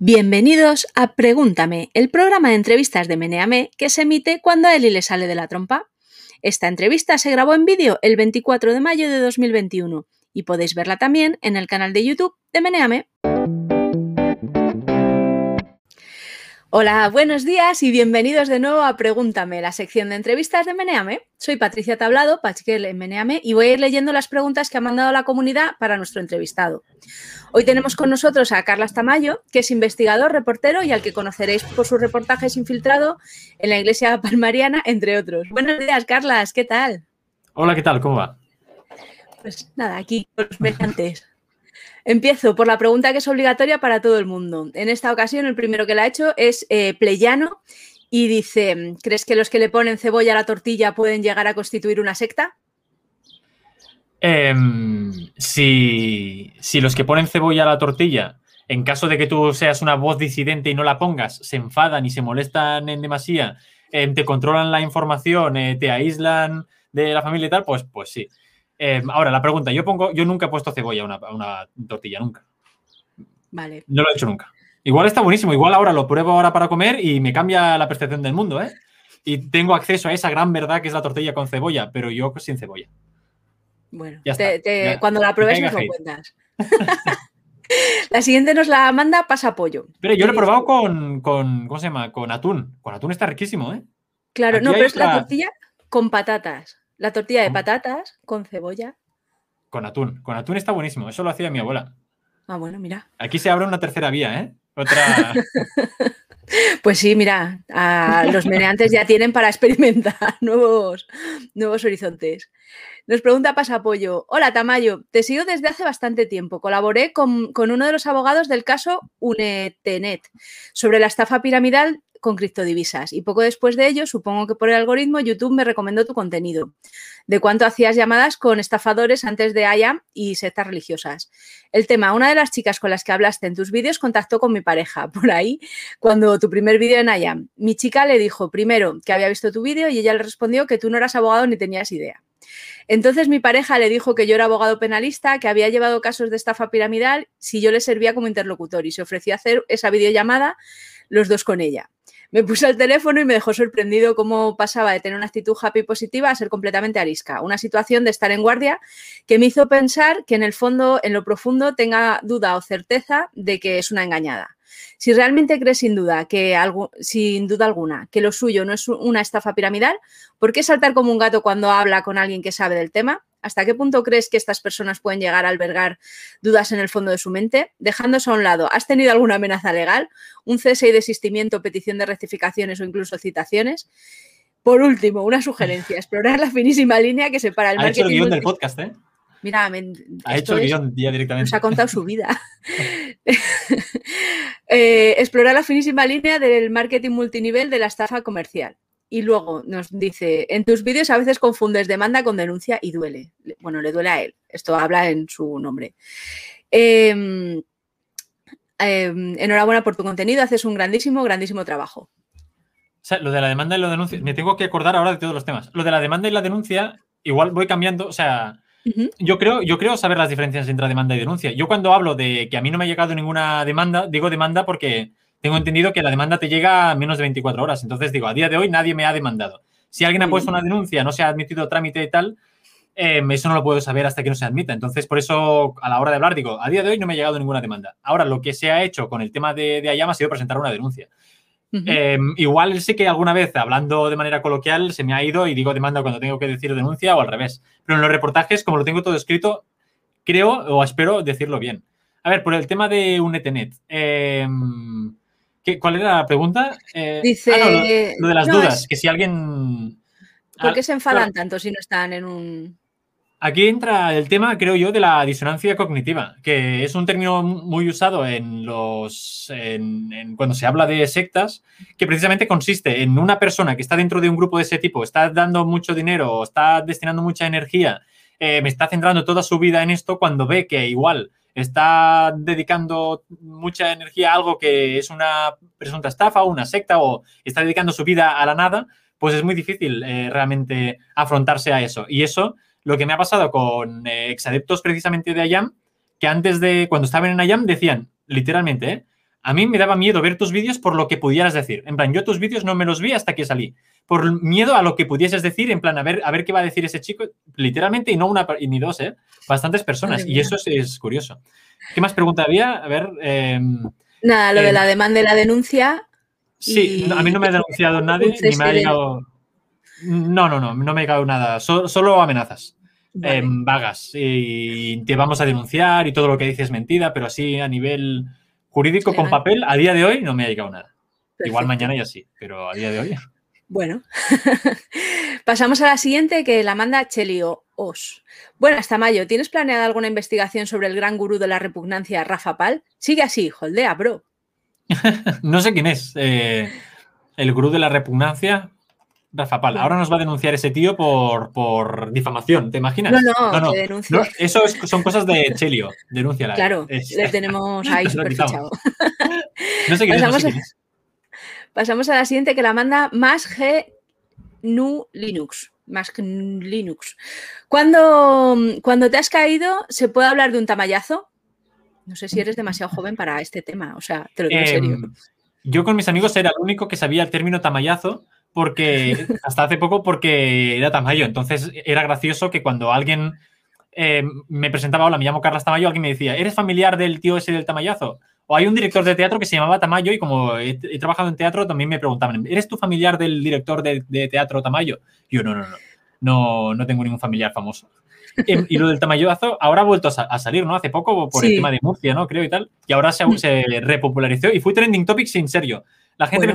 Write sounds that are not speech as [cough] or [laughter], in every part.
Bienvenidos a Pregúntame, el programa de entrevistas de Meneame que se emite cuando a Eli le sale de la trompa. Esta entrevista se grabó en vídeo el 24 de mayo de 2021 y podéis verla también en el canal de YouTube de Meneame. Hola, buenos días y bienvenidos de nuevo a Pregúntame, la sección de entrevistas de Meneame. Soy Patricia Tablado, Pachquel en Meneame, y voy a ir leyendo las preguntas que ha mandado la comunidad para nuestro entrevistado. Hoy tenemos con nosotros a Carlas Tamayo, que es investigador, reportero y al que conoceréis por sus reportajes infiltrado en la iglesia palmariana, entre otros. Buenos días, Carlas, ¿qué tal? Hola, ¿qué tal? ¿Cómo va? Pues nada, aquí con los mediantes. Empiezo por la pregunta que es obligatoria para todo el mundo. En esta ocasión, el primero que la ha hecho es eh, Pleyano y dice: ¿Crees que los que le ponen cebolla a la tortilla pueden llegar a constituir una secta? Em, si, si los que ponen cebolla a la tortilla, en caso de que tú seas una voz disidente y no la pongas, se enfadan y se molestan en demasía, em, te controlan la información, eh, te aíslan de la familia y tal, pues, pues sí. Em, ahora, la pregunta, yo pongo, yo nunca he puesto cebolla a una, a una tortilla, nunca. Vale. No lo he hecho nunca. Igual está buenísimo, igual ahora lo pruebo ahora para comer y me cambia la percepción del mundo, ¿eh? Y tengo acceso a esa gran verdad que es la tortilla con cebolla, pero yo sin cebolla. Bueno, Ya te- está, te- ya. cuando la pruebes nos lo cuentas. [laughs] la siguiente nos la manda Pasa Pollo. Pero yo lo he probado con, con, ¿cómo se llama? Con atún. Con atún está riquísimo, ¿eh? Claro, aquí no, pero es la tortilla con patatas. La tortilla de patatas con cebolla. Con atún. Con atún está buenísimo. Eso lo hacía mi abuela. Ah, bueno, mira. Aquí se abre una tercera vía, ¿eh? Otra. [laughs] Pues sí, mira, a los meneantes ya tienen para experimentar [laughs] nuevos, nuevos horizontes. Nos pregunta Pasapollo. Hola, Tamayo. Te sigo desde hace bastante tiempo. Colaboré con, con uno de los abogados del caso Unetenet sobre la estafa piramidal con criptodivisas. Y poco después de ello, supongo que por el algoritmo, YouTube me recomendó tu contenido. De cuánto hacías llamadas con estafadores antes de IAM y sectas religiosas. El tema, una de las chicas con las que hablaste en tus vídeos contactó con mi pareja [laughs] por ahí cuando tu primer vídeo en IAM. Mi chica le dijo primero que había visto tu vídeo y ella le respondió que tú no eras abogado ni tenías idea. Entonces mi pareja le dijo que yo era abogado penalista, que había llevado casos de estafa piramidal si yo le servía como interlocutor y se ofreció a hacer esa videollamada los dos con ella. Me puse al teléfono y me dejó sorprendido cómo pasaba de tener una actitud happy positiva a ser completamente arisca. Una situación de estar en guardia que me hizo pensar que en el fondo, en lo profundo, tenga duda o certeza de que es una engañada. Si realmente crees sin duda que algo, sin duda alguna, que lo suyo no es una estafa piramidal, ¿por qué saltar como un gato cuando habla con alguien que sabe del tema? ¿Hasta qué punto crees que estas personas pueden llegar a albergar dudas en el fondo de su mente? Dejando eso a un lado, ¿has tenido alguna amenaza legal? ¿Un cese y desistimiento, petición de rectificaciones o incluso citaciones? Por último, una sugerencia, [laughs] explorar la finísima línea que separa el ha hecho el marketing guion del podcast, ¿eh? Mira, me- Ha hecho el guion ya directamente. nos ha contado su vida. [laughs] [laughs] Eh, explorar la finísima línea del marketing multinivel de la estafa comercial. Y luego nos dice, en tus vídeos a veces confundes demanda con denuncia y duele. Le- Bueno, le duele a él. Esto habla en su nombre. Em, em, enhorabuena por tu contenido, haces un grandísimo, grandísimo trabajo. O sea, lo de la demanda y la denuncia. Me tengo que acordar ahora de todos los temas. Lo de la demanda y la denuncia, igual voy cambiando. O sea, yo creo, yo creo saber las diferencias entre demanda y denuncia. Yo cuando hablo de que a mí no me ha llegado ninguna demanda, digo demanda porque tengo entendido que la demanda te llega a menos de 24 horas. Entonces digo, a día de hoy nadie me ha demandado. Si alguien ha Muy puesto una denuncia, no se ha admitido trámite y tal, eh, eso no lo puedo saber hasta que no se admita. Entonces, por eso, a la hora de hablar, digo, a día de hoy no me ha llegado ninguna demanda. Ahora, lo que se ha hecho con el tema de, de IAM ha sido presentar una denuncia. Eh, igual sé que alguna vez, hablando de manera coloquial, se me ha ido y digo demanda cuando tengo que decir denuncia o al revés. Pero en los reportajes, como lo tengo todo escrito, creo o espero decirlo bien. A ver, por el tema de Unetenet. eh, ¿qué- ¿Cuál era la pregunta? Eh, Dice, ah, no, lo, lo de las no, dudas, es- que si alguien... ¿Por Ah, qué se enfadan tanto si no están en un... Aquí entra el tema, creo yo, de la disonancia cognitiva, que es un término muy usado en los en- en cuando se habla de sectas, que precisamente consiste en una persona que está dentro de un grupo de ese tipo, está dando mucho dinero, está destinando mucha energía, eh, me está centrando toda su vida en esto, cuando ve que igual está dedicando mucha energía a algo que es una presunta estafa o una secta, o está dedicando su vida a la nada, pues es muy difícil eh, realmente afrontarse a eso. Y eso lo que me ha pasado con eh, exadeptos precisamente de IAM, que antes de, cuando estaban en IAM, decían, literalmente, ¿eh? A mí me daba miedo ver tus vídeos por lo que pudieras decir. En plan, yo tus vídeos no me los vi hasta que salí. Por miedo a lo que pudieses decir, en plan, a ver, a ver qué va a decir ese chico, literalmente, y no una ni dos, ¿eh? Bastantes personas. y eso es, curioso. ¿Qué más pregunta había? A ver. Em, Nada, lo de em, la demanda y la denuncia. Sí, a mí no me ha denunciado nadie, ni me ha llegado. No, no, no, no me ha llegado nada. solo amenazas. Em, vagas. Y te vamos a denunciar y todo lo que dices es mentira, pero así a nivel jurídico con papel, a día de hoy no me ha llegado nada. Igual mañana ya sí, pero a día de hoy. Bueno, [laughs] pasamos a la siguiente que la manda Chelio Os. Buenas, Tamayo. ¿Tienes planeada alguna investigación sobre el gran gurú de la repugnancia, Rafa Pal? Sigue así, holdea, bro. [laughs] no sé quién es. Eh, el gurú de la repugnancia, Rafa Pal. Ahora nos va a denunciar ese tío por, difamación, ¿te imaginas? No, no, no, no, Eso son cosas de Chelio. Denúnciala. Claro, le tenemos [laughs] ahí super fichado. no sé quién es. Pasamos a la siguiente que la manda más G Nu Linux. Más Linux. Cuando, cuando te has caído, ¿se puede hablar de un tamallazo? No sé si eres demasiado joven para este tema. O sea, te lo digo en serio. Em, yo con mis amigos era el único que sabía el término tamallazo porque hasta hace poco porque era Tamayo. Entonces era gracioso que cuando alguien em, me presentaba, hola, me llamo Carlos Tamayo, alguien me decía, ¿eres familiar del tío ese del Tamayazo? O hay un director de teatro que se llamaba Tamayo y como he, trabajado en teatro también me preguntaban, ¿eres tú familiar del director de, teatro Tamayo? Y yo, no, no, no, no, no tengo ningún familiar famoso. Em, y lo del tamayoazo ahora ha vuelto a, salir, ¿no? Hace poco por el tema de Murcia, ¿no? Creo y tal. Y ahora se, se repopularizó y fue trending topic sin serio. La gente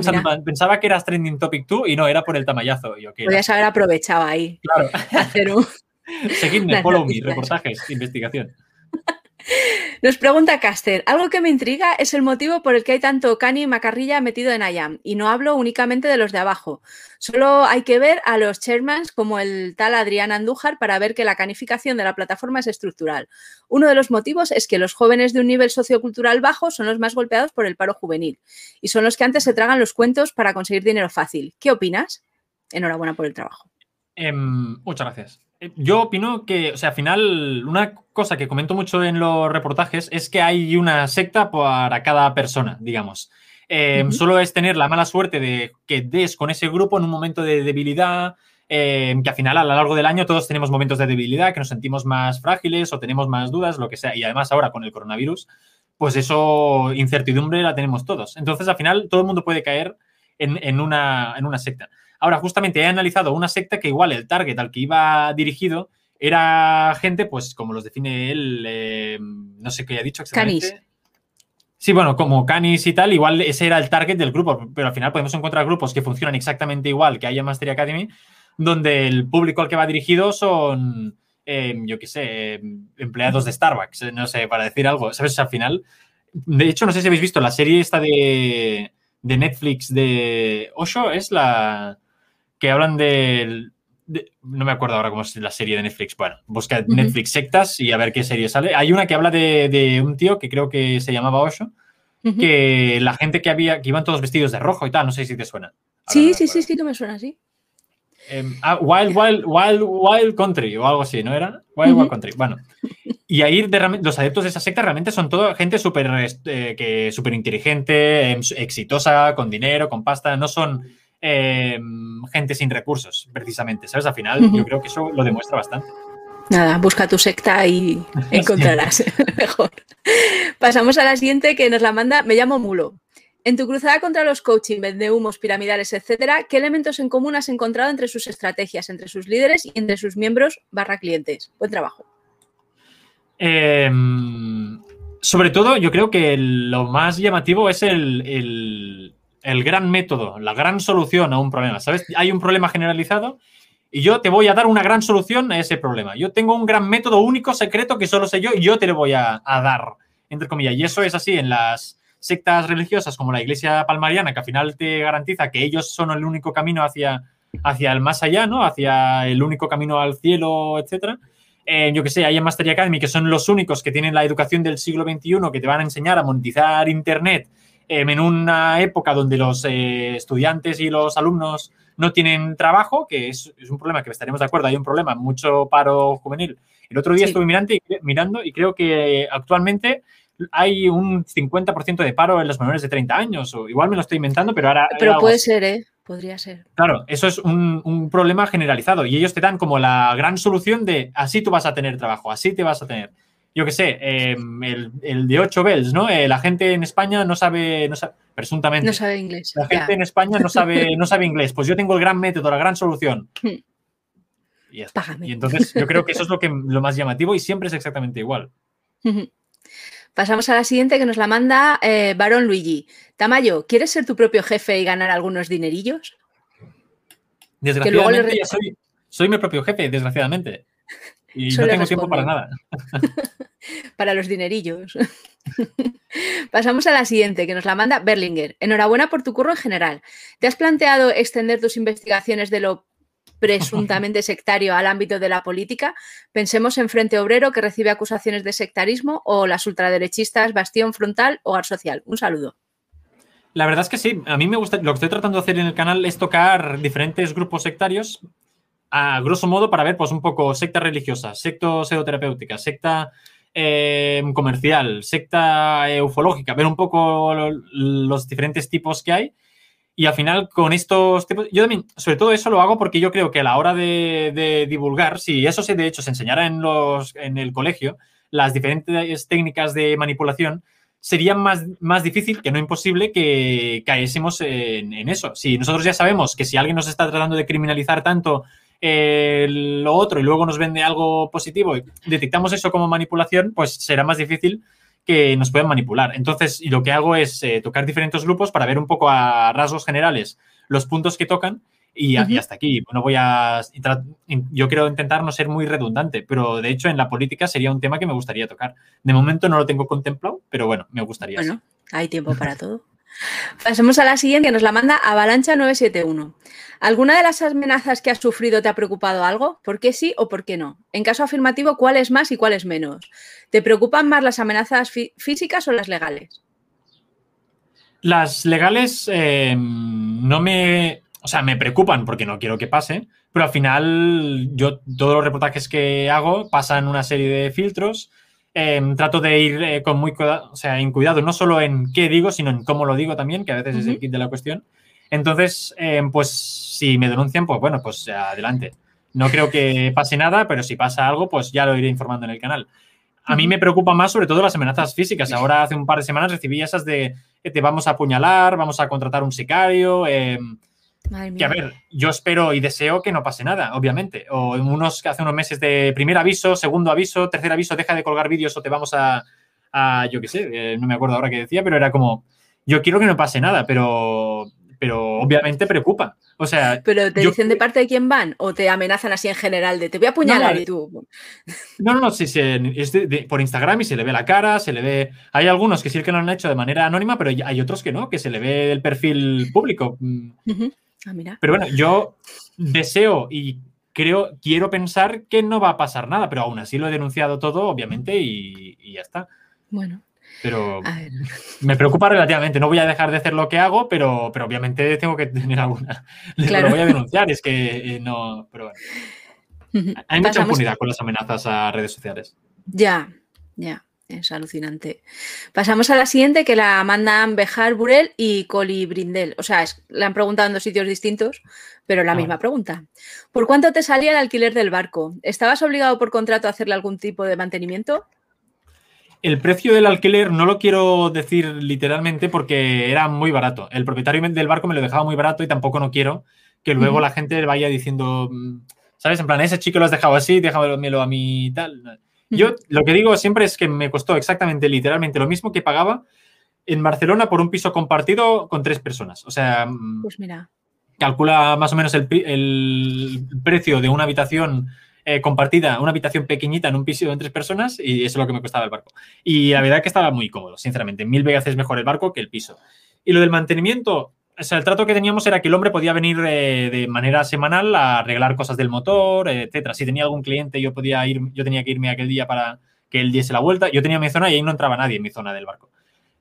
pensaba, que eras trending topic tú y no, era por el tamayazo. Yo, Podrías haber aprovechado ahí. Claro. [laughs] [laughs] Seguidme, follow me, reportajes, investigación. [laughs] Nos pregunta Caster, algo que me intriga es el motivo por el que hay tanto Cani y Macarrilla metido en IAM, y no hablo únicamente de los de abajo. Solo hay que ver a los chairmans como el tal Adrián Andújar para ver que la canificación de la plataforma es estructural. Uno de los motivos es que los jóvenes de un nivel sociocultural bajo son los más golpeados por el paro juvenil y son los que antes se tragan los cuentos para conseguir dinero fácil. ¿Qué opinas? Enhorabuena por el trabajo. Em, muchas gracias. Eh, yo opino que, o sea, al final, una cosa que comento mucho en los reportajes es que hay una secta para cada persona, digamos. Em, solo es tener la mala suerte de que des con ese grupo en un momento de debilidad, em, que al final a lo largo del año todos tenemos momentos de debilidad, que nos sentimos más frágiles o tenemos más dudas, lo que sea. Y además ahora con el coronavirus, pues eso, incertidumbre la tenemos todos. Entonces al final todo el mundo puede caer en, una, en una secta. Ahora, justamente he analizado una secta que igual el target al que iba dirigido era gente, pues como los define él, eh, no sé qué ha dicho exactamente. Canis. Sí, bueno, como Canis y tal, igual ese era el target del grupo, pero al final podemos encontrar grupos que funcionan exactamente igual que haya Mastery Academy, donde el público al que va dirigido son, em, yo qué sé, em, empleados de Starbucks, no sé, para decir algo, ¿sabes? Al final, de hecho, no sé si habéis visto la serie esta de, de Netflix de Osho, es la que hablan de, no me acuerdo ahora cómo es la serie de Netflix. Bueno, busca Netflix sectas y a ver qué serie sale. Hay una que habla de, un tío que creo que se llamaba Osho, que la gente que había, que iban todos vestidos de rojo y tal, no sé si te suena. sí, sí, sí, sí, que me suena así. Em, ah, Wild, Wild, Wild, Wild Country o algo así, ¿no era? Wild, Wild Country. Bueno, y ahí los adeptos de esa secta realmente son toda gente súper eh, super inteligente, em, exitosa, con dinero, con pasta. No son Em, gente sin recursos, precisamente, ¿sabes? Al final yo creo que eso lo demuestra bastante. Nada, busca tu secta y [laughs] encontrarás [laughs] mejor. Pasamos a la siguiente que nos la manda, me llamo Mulo. En tu cruzada contra los coaching, de humos, piramidales, etcétera, ¿qué elementos en común has encontrado entre sus estrategias, entre sus líderes y entre sus miembros barra clientes? Buen trabajo. Em, sobre todo, yo creo que lo más llamativo es el, el gran método, la gran solución a un problema. ¿Sabes? Hay un problema generalizado y yo te voy a dar una gran solución a ese problema. Yo tengo un gran método único, secreto, que solo sé yo y yo te lo voy a, dar, entre comillas. Y eso es así en las sectas religiosas como la Iglesia Palmariana, que al final te garantiza que ellos son el único camino hacia, hacia el más allá, ¿no? Hacia el único camino al cielo, etcétera. Eh, yo que sé, hay en Mastery Academy que son los únicos que tienen la educación del siglo XXI, que te van a enseñar a monetizar Internet en una época donde los eh, estudiantes y los alumnos no tienen trabajo, que es, un problema que estaremos de acuerdo, hay un problema, mucho paro juvenil. El otro día estuve mirando y, mirando y creo que actualmente hay un 50% de paro en los menores de 30 años, o igual me lo estoy inventando, pero ahora... Pero puede ser, ¿eh? Podría ser. Claro, eso es un, un, problema generalizado y ellos te dan como la gran solución de así tú vas a tener trabajo, así te vas a tener. Yo qué sé, eh, el, el, de 8 bells, ¿no? Eh, la gente en España no sabe, no sabe, presuntamente. No sabe inglés. La gente en España no sabe, [laughs] no sabe inglés. Pues yo tengo el gran método, la gran solución. Hmm. Y, ya está. y entonces yo creo que eso es lo, que, lo más llamativo y siempre es exactamente igual. Pasamos a la siguiente que nos la manda eh, Barón Luigi. Tamayo, ¿quieres ser tu propio jefe y ganar algunos dinerillos? Desgraciadamente, le... soy, soy, mi propio jefe, desgraciadamente. [laughs] Y Solo no tengo tiempo para nada. [laughs] para los dinerillos. [laughs] Pasamos a la siguiente, que nos la manda Berlinger. Enhorabuena por tu curro en general. ¿Te has planteado extender tus investigaciones de lo presuntamente [laughs] sectario al ámbito de la política. Pensemos en Frente Obrero, que recibe acusaciones de sectarismo, o las ultraderechistas Bastión Frontal o Ar Social. Un saludo. La verdad es que sí. A mí me gusta. Lo que estoy tratando de hacer en el canal es tocar diferentes grupos sectarios, a grosso modo, para ver, pues, un poco secta religiosa, secta pseudoterapéutica, secta eh, comercial, secta ufológica, ver un poco los diferentes tipos que hay y al final, con estos tipos, yo también, sobre todo eso lo hago porque yo creo que a la hora de, de divulgar, si eso se de hecho se enseñara en, los, en el colegio, las diferentes técnicas de manipulación, sería más, más difícil, que no imposible, que caésemos en, en, eso. Si nosotros ya sabemos que si alguien nos está tratando de criminalizar tanto eh, lo otro y luego nos vende algo positivo y detectamos eso como manipulación, pues será más difícil que nos pueden manipular. Entonces, y lo que hago es eh, tocar diferentes grupos para ver un poco a rasgos generales los puntos que tocan y, uh -huh. y hasta aquí. No voy a. Yo quiero intentar no ser muy redundante, pero de hecho en la política sería un tema que me gustaría tocar. De momento no lo tengo contemplado, pero bueno, me gustaría. Bueno, hay tiempo para todo. [laughs] Pasemos a la siguiente, que nos la manda Avalancha 971. ¿Alguna de las amenazas que has sufrido te ha preocupado algo? ¿Por qué sí o por qué no? En caso afirmativo, ¿cuál es más y cuál es menos? ¿Te preocupan más las amenazas fí físicas o las legales? Las legales eh, no me. O sea, me preocupan porque no quiero que pase, pero al final, yo todos los reportajes que hago pasan una serie de filtros. Eh, trato de ir eh, con muy cuidado, o sea, en cuidado, no solo en qué digo, sino en cómo lo digo también, que a veces uh -huh. es el kit de la cuestión. Entonces, eh, pues si me denuncian, pues bueno, pues adelante. No creo que pase nada, pero si pasa algo, pues ya lo iré informando en el canal. A mí me preocupa más sobre todo las amenazas físicas. Ahora hace un par de semanas recibí esas de que te vamos a apuñalar, vamos a contratar un sicario. Eh, que a ver, yo espero y deseo que no pase nada, obviamente. O en unos hace unos meses de primer aviso, segundo aviso, tercer aviso, deja de colgar vídeos o te vamos a, a yo qué sé, eh, no me acuerdo ahora qué decía, pero era como, yo quiero que no pase nada, pero, pero obviamente preocupa. O sea, pero te yo, dicen de parte de quién van o te amenazan así en general de te voy a apuñalar no, y tú. No, no, no, sí, sí es de, de, por Instagram y se le ve la cara, se le ve. Hay algunos que sí que lo han hecho de manera anónima, pero hay otros que no, que se le ve el perfil público. Uh -huh. Ah, mira. Pero bueno, yo deseo y creo, quiero pensar que no va a pasar nada, pero aún así lo he denunciado todo, obviamente, y, y ya está. Bueno. Pero me preocupa relativamente. No voy a dejar de hacer lo que hago, pero, pero obviamente tengo que tener alguna. [laughs] Claro. Lo voy a denunciar, es que eh, no. Pero bueno. Hay mucha Pasamos... impunidad con las amenazas a redes sociales. Ya, ya. Es alucinante. Pasamos a la siguiente que la mandan Bejar Burel y Coli Brindel. O sea, es, la han preguntado en dos sitios distintos, pero la ah. misma pregunta. ¿Por cuánto te salía el alquiler del barco? ¿Estabas obligado por contrato a hacerle algún tipo de mantenimiento? El precio del alquiler no lo quiero decir literalmente porque era muy barato. El propietario del barco me lo dejaba muy barato y tampoco no quiero que luego uh -huh. la gente vaya diciendo, mm, ¿sabes? En plan, ese chico lo has dejado así, déjamelo a mí y tal. Yo lo que digo siempre es que me costó exactamente, literalmente lo mismo que pagaba en Barcelona por un piso compartido con tres personas. O sea, mm, pues mira. calcula más o menos el, el precio de una habitación eh, compartida, una habitación pequeñita en un piso de tres personas y eso es lo que me costaba el barco. Y la verdad es que estaba muy cómodo, sinceramente. Mil veces mejor el barco que el piso. Y lo del mantenimiento, o sea, el trato que teníamos era que el hombre podía venir de, de manera semanal a arreglar cosas del motor, etcétera. Si tenía algún cliente, yo podía ir, yo tenía que irme aquel día para que él diese la vuelta. Yo tenía mi zona y ahí no entraba nadie en mi zona del barco.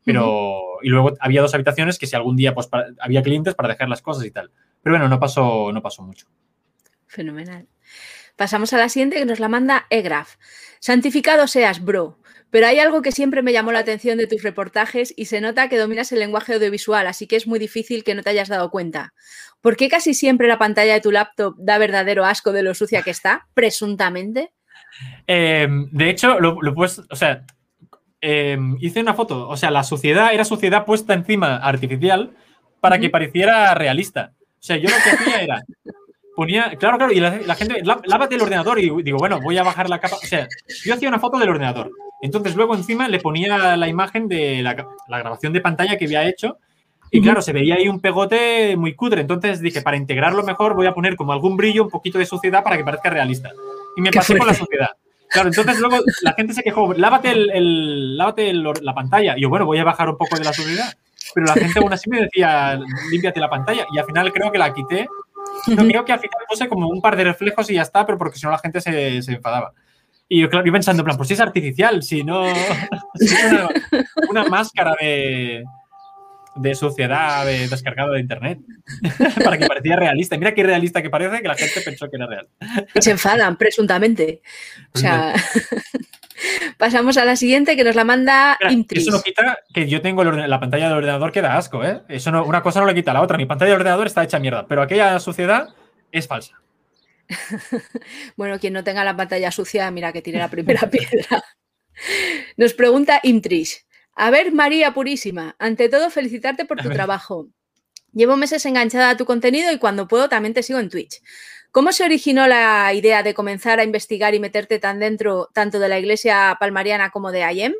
Pero, uh -huh. y luego había dos habitaciones que si algún día pues, para, había clientes para dejar las cosas y tal. Pero bueno, no pasó, no pasó mucho. Fenomenal. Pasamos a la siguiente que nos la manda Egraf. Santificado seas, bro. Pero hay algo que siempre me llamó la atención de tus reportajes y se nota que dominas el lenguaje audiovisual, así que es muy difícil que no te hayas dado cuenta. ¿Por qué casi siempre la pantalla de tu laptop da verdadero asco de lo sucia que está, presuntamente? Eh, de hecho, lo, lo pues, o sea, eh, hice una foto, o sea, la suciedad era suciedad puesta encima artificial para que pareciera realista. O sea, yo lo que hacía era, ponía, claro, claro, y la, gente, lávate el ordenador y digo, bueno, voy a bajar la capa. O sea, yo hacía una foto del ordenador entonces luego encima le ponía la imagen de la, grabación de pantalla que había hecho y claro, se veía ahí un pegote muy cutre. Entonces dije, para integrarlo mejor voy a poner como algún brillo, un poquito de suciedad para que parezca realista. Y me pasé con la suciedad. Claro, entonces luego la gente se quejó, lávate, el, lávate la pantalla. Y yo, bueno, voy a bajar un poco de la suciedad. Pero la gente aún así me decía, límpiate la pantalla. Y al final creo que la quité. No, creo que al final puse como un par de reflejos y ya está, pero porque si no la gente se, se enfadaba. Y yo, claro, yo pensando, en plan, pues si es artificial, si no. [laughs] una, máscara de, de suciedad de, descargado de internet [laughs] para que pareciera realista. mira qué realista que parece que la gente pensó que era real. Se enfadan, presuntamente. O sea. [laughs] Pasamos a la siguiente que nos la manda Eso no quita que yo tengo la pantalla del ordenador que da asco, ¿eh? Eso no, una cosa no le quita a la otra. Mi pantalla del ordenador está hecha mierda, pero aquella suciedad es falsa. [laughs] bueno, quien no tenga la pantalla sucia, mira que tiene la primera [laughs] piedra. Nos pregunta Imtrish. A ver, María Purísima, ante todo felicitarte por tu trabajo. Llevo meses enganchada a tu contenido y cuando puedo también te sigo en Twitch. ¿Cómo se originó la idea de comenzar a investigar y meterte tan dentro tanto de la iglesia palmariana como de Ayem?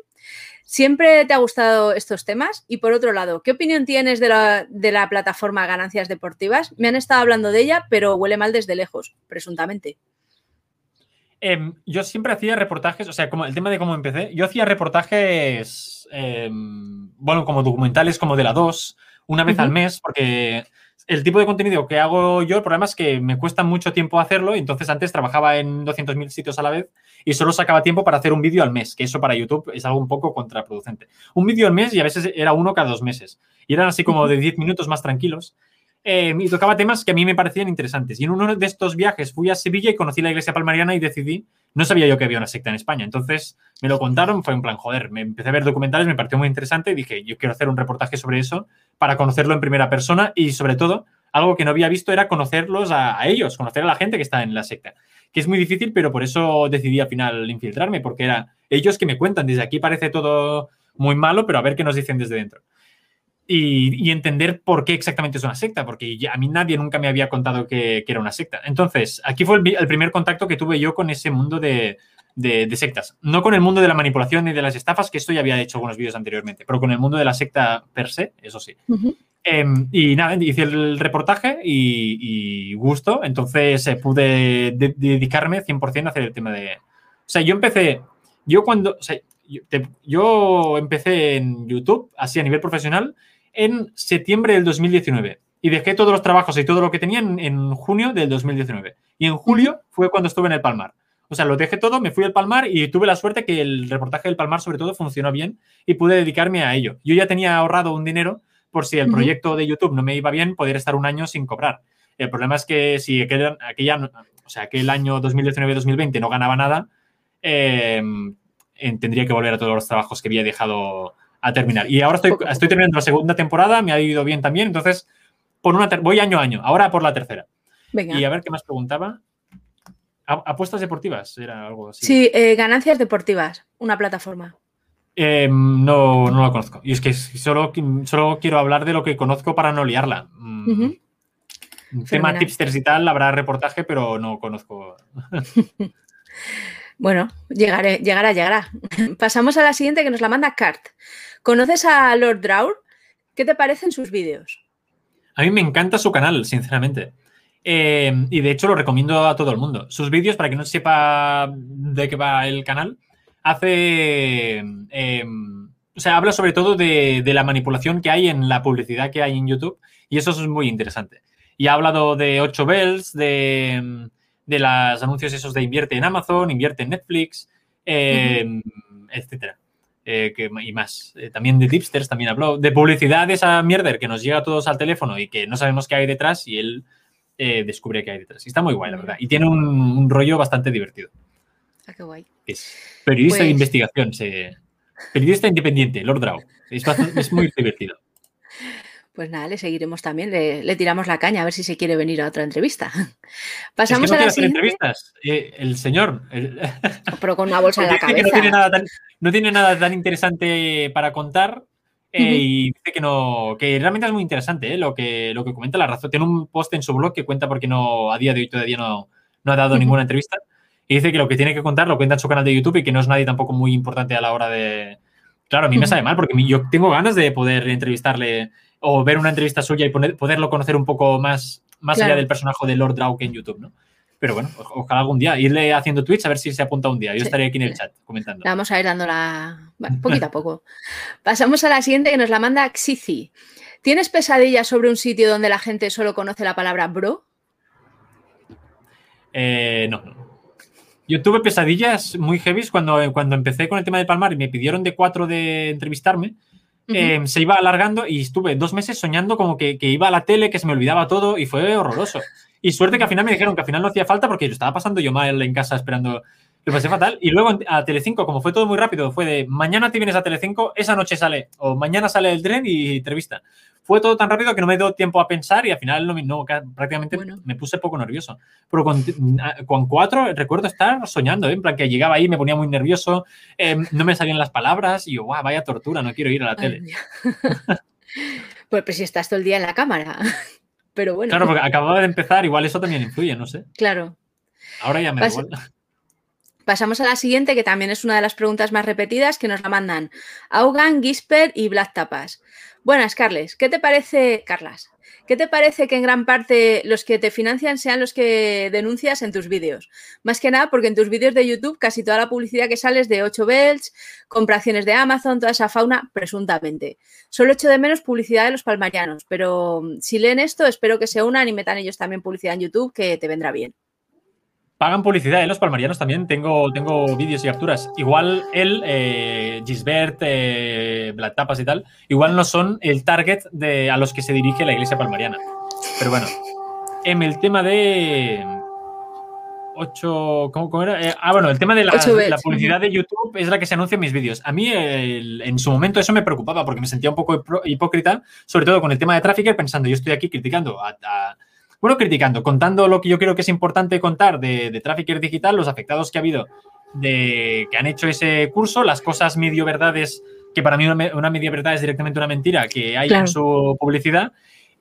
¿Siempre te ha gustado estos temas? Y por otro lado, ¿qué opinión tienes de la, plataforma Ganancias Deportivas? Me han estado hablando de ella, pero huele mal desde lejos, presuntamente. Em, yo siempre hacía reportajes, o sea, como el tema de cómo empecé, yo hacía reportajes, em, bueno, como documentales como de la 2, una vez al mes, porque el tipo de contenido que hago yo, el problema es que me cuesta mucho tiempo hacerlo, entonces antes trabajaba en 200.000 sitios a la vez y solo sacaba tiempo para hacer un vídeo al mes, que eso para YouTube es algo un poco contraproducente. Un vídeo al mes y a veces era uno cada dos meses. Y eran así como de 10 minutos más tranquilos. Eh, y tocaba temas que a mí me parecían interesantes. Y en uno de estos viajes fui a Sevilla y conocí la iglesia palmariana y decidí, no sabía yo que había una secta en España. Entonces me lo contaron, fue en plan, joder, me empecé a ver documentales, me pareció muy interesante y dije, yo quiero hacer un reportaje sobre eso para conocerlo en primera persona y sobre todo algo que no había visto era conocerlos a, ellos, conocer a la gente que está en la secta, que es muy difícil, pero por eso decidí al final infiltrarme, porque era ellos que me cuentan, desde aquí parece todo muy malo, pero a ver qué nos dicen desde dentro. Y, entender por qué exactamente es una secta, porque a mí nadie nunca me había contado que, era una secta. Entonces, aquí fue el, primer contacto que tuve yo con ese mundo de, sectas. No con el mundo de la manipulación y de las estafas, que esto ya había hecho algunos vídeos anteriormente, pero con el mundo de la secta per se, eso sí. Em, y nada, hice el reportaje y, gusto, entonces eh, pude dedicarme 100% a hacer el tema de... O sea, yo empecé, yo cuando, o sea, yo, empecé en YouTube, así a nivel profesional, en septiembre del 2019 y dejé todos los trabajos y todo lo que tenía en, junio del 2019. Y en julio fue cuando estuve en el Palmar. O sea, lo dejé todo, me fui al Palmar y tuve la suerte que el reportaje del Palmar sobre todo funcionó bien y pude dedicarme a ello. Yo ya tenía ahorrado un dinero por si el proyecto de YouTube no me iba bien, poder estar un año sin cobrar. El problema es que si aquel, aquella, o sea, aquel año 2019-2020 no ganaba nada, em, tendría que volver a todos los trabajos que había dejado a terminar. Y ahora estoy, estoy terminando la segunda temporada, me ha ido bien también, entonces por una voy año a año, ahora por la tercera. Y a ver qué más preguntaba. ¿Apuestas deportivas? Era algo así. Sí, eh, ganancias deportivas, una plataforma. Em, no, no la conozco. Y es que solo, solo quiero hablar de lo que conozco para no liarla. Mm, tema tipsters y tal, habrá reportaje, pero no conozco. [laughs] bueno, llegaré, llegará, llegará. [laughs] Pasamos a la siguiente que nos la manda Cart. ¿Conoces a Lord Draur? ¿Qué te parecen sus vídeos? A mí me encanta su canal, sinceramente. Em, y de hecho lo recomiendo a todo el mundo. Sus vídeos, para que no sepa de qué va el canal, hace, em, o sea, habla sobre todo de, la manipulación que hay en la publicidad que hay en YouTube y eso es muy interesante. Y ha hablado de 8 bells, de, de los anuncios esos de invierte en Amazon, invierte en Netflix, eh, etcétera. Eh, y más. Eh, también de tipsters, también habló de publicidad de esa mierda que nos llega a todos al teléfono y que no sabemos qué hay detrás y él eh, descubre qué hay detrás. Y está muy guay, la verdad. Y tiene un, rollo bastante divertido. Ah, qué guay. Es periodista de Pues- investigación, se, periodista independiente, Lord Draw. Es, bastante- es muy [laughs] divertido. Pues nada, le seguiremos también, le, le tiramos la caña a ver si se quiere venir a otra entrevista. [laughs] Es que Pasamos no a la siguiente, entrevistas. Eh, el señor el- pero con una bolsa en la [laughs] dice que cabeza. no tiene, nada tan, no tiene nada tan interesante para contar eh, y dice que no, que realmente es muy interesante eh, lo, que, lo que comenta la razón. Tiene un post en su blog que cuenta porque no, a día de hoy todavía no, no ha dado ninguna entrevista. Y dice que lo que tiene que contar lo cuenta en su canal de YouTube y que no es nadie tampoco muy importante a la hora de. Claro, a mí me Ujú. sabe mal porque yo tengo ganas de poder entrevistarle o ver una entrevista suya y poner- poderlo conocer un poco más, más Claro. allá del personaje de Lord Drauk en YouTube, ¿no? Pero bueno, ojalá algún día irle haciendo tweets a ver si se apunta un día. Yo Sí. estaré aquí en el chat comentando. La vamos a ir dando la... bueno, poquito a poco. Pasamos a la siguiente que nos la manda Xizi. ¿Tienes pesadillas sobre un sitio donde la gente solo conoce la palabra bro? Eh, no, no. Yo tuve pesadillas muy heavies cuando, cuando empecé con el tema de Palmar y me pidieron de cuatro de entrevistarme. Eh, se iba alargando y estuve dos meses soñando como que, que iba a la tele, que se me olvidaba todo y fue horroroso. Y suerte que al final me dijeron que al final no hacía falta porque lo estaba pasando yo mal en casa esperando. Lo pasé fatal. Y luego a Telecinco, como fue todo muy rápido, fue de mañana te vienes a Telecinco, esa noche sale, o mañana sale el tren y entrevista. Fue todo tan rápido que no me dio tiempo a pensar y al final no, me- no, ca- prácticamente Bueno. me puse poco nervioso. Pero con, con cuatro recuerdo estar soñando, ¿eh? en plan que llegaba ahí, me ponía muy nervioso, eh, no me salían las palabras y yo, guau, vaya tortura, no quiero ir a la Ay, tele. [laughs] pues, pues si estás todo el día en la cámara. [laughs] Pero bueno, Claro, porque acababa de empezar, igual eso también influye, no sé. claro. Ahora ya me da igual. Pasamos a la siguiente, que también es una de las preguntas más repetidas, que nos la mandan Augan, Gisper y Black Tapas. Buenas, Carles. ¿Qué te parece, Carlas? ¿Qué te parece que en gran parte los que te financian sean los que denuncias en tus vídeos? Más que nada porque en tus vídeos de YouTube casi toda la publicidad que sale es de 8 belts, compra acciones de Amazon, toda esa fauna, presuntamente. Solo echo de menos publicidad de los palmarianos, pero mm, si leen esto, espero que se unan y metan ellos también publicidad en YouTube, que te vendrá bien. Pagan publicidad, ¿eh? Los palmarianos también. Tengo, tengo vídeos y capturas. Igual él, eh, Gisbert, eh, Black Tapas y tal, igual no son el target de, a los que se dirige la iglesia palmariana. Pero bueno, em, el tema de... 8, ¿cómo, cómo era? Eh, ah, bueno, el tema de la, publicidad de YouTube es la que se anuncia en mis vídeos. A mí el- en su momento eso me preocupaba porque me sentía un poco hipócrita, sobre todo con el tema de Trafficker, pensando, yo estoy aquí criticando a, a- bueno, criticando, contando lo que yo creo que es importante contar de, de Trafficker Digital, los afectados que ha habido de que han hecho ese curso, las cosas medio verdades, que para mí una, me- una media verdad es directamente una mentira que hay Claro. en su publicidad.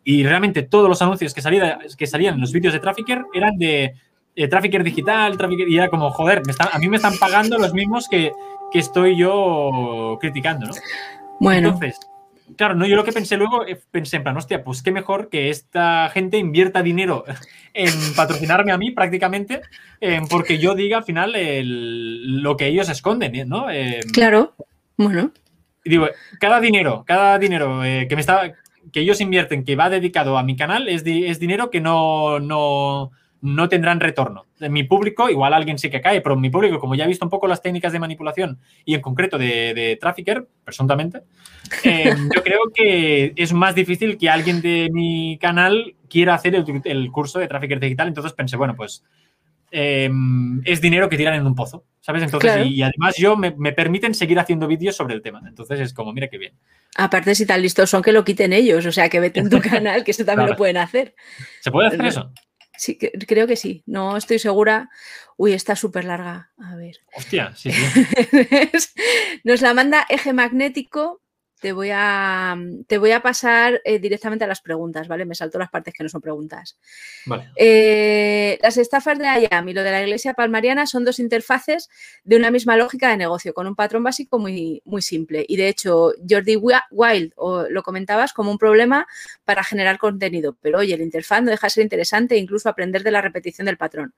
Y realmente todos los anuncios que, salía- que salían en los vídeos de Trafficker eran de eh, Trafficker Digital, Trafficker, y era como, joder, me están- a mí me están pagando los mismos que, que estoy yo criticando, ¿no? Bueno, Entonces, claro, no, yo lo que pensé luego, eh, pensé en plan, hostia, pues qué mejor que esta gente invierta dinero [laughs] en patrocinarme a mí prácticamente, eh, porque yo diga al final el- lo que ellos esconden, ¿eh? ¿no? Eh, claro. Bueno, y digo, cada dinero, cada dinero eh, que me está, que ellos invierten, que va dedicado a mi canal, es, di- es dinero que no, no, no tendrán retorno. De mi público, igual alguien sí que cae, pero mi público, como ya ha visto un poco las técnicas de manipulación y en concreto de, de Trafficker, presuntamente, [laughs] eh, yo creo que es más difícil que alguien de mi canal quiera hacer el, el curso de Trafficker Digital. Entonces pensé, bueno, pues eh, es dinero que tiran en un pozo, ¿sabes? Entonces, Claro. y, y además yo me, me permiten seguir haciendo vídeos sobre el tema. Entonces es como, mira qué bien. aparte si tan listos son que lo quiten ellos, o sea, que vete en tu [laughs] canal, que eso también Claro. lo pueden hacer. ¿Se puede hacer eso? Sí, que- creo que sí. No estoy segura. Uy, está súper larga. A ver. Hostia, sí, sí. [laughs] Nos la manda Eje Magnético. Te voy a, te voy a pasar eh, directamente a las preguntas, ¿vale? Me salto las partes que no son preguntas. Vale. Eh, las estafas de IAM y lo de la iglesia palmariana son dos interfaces de una misma lógica de negocio, con un patrón básico muy, muy simple. Y de hecho, Jordi Wi- Wild o, lo comentabas como un problema para generar contenido. Pero oye, la interfaz no deja de ser interesante e incluso aprender de la repetición del patrón.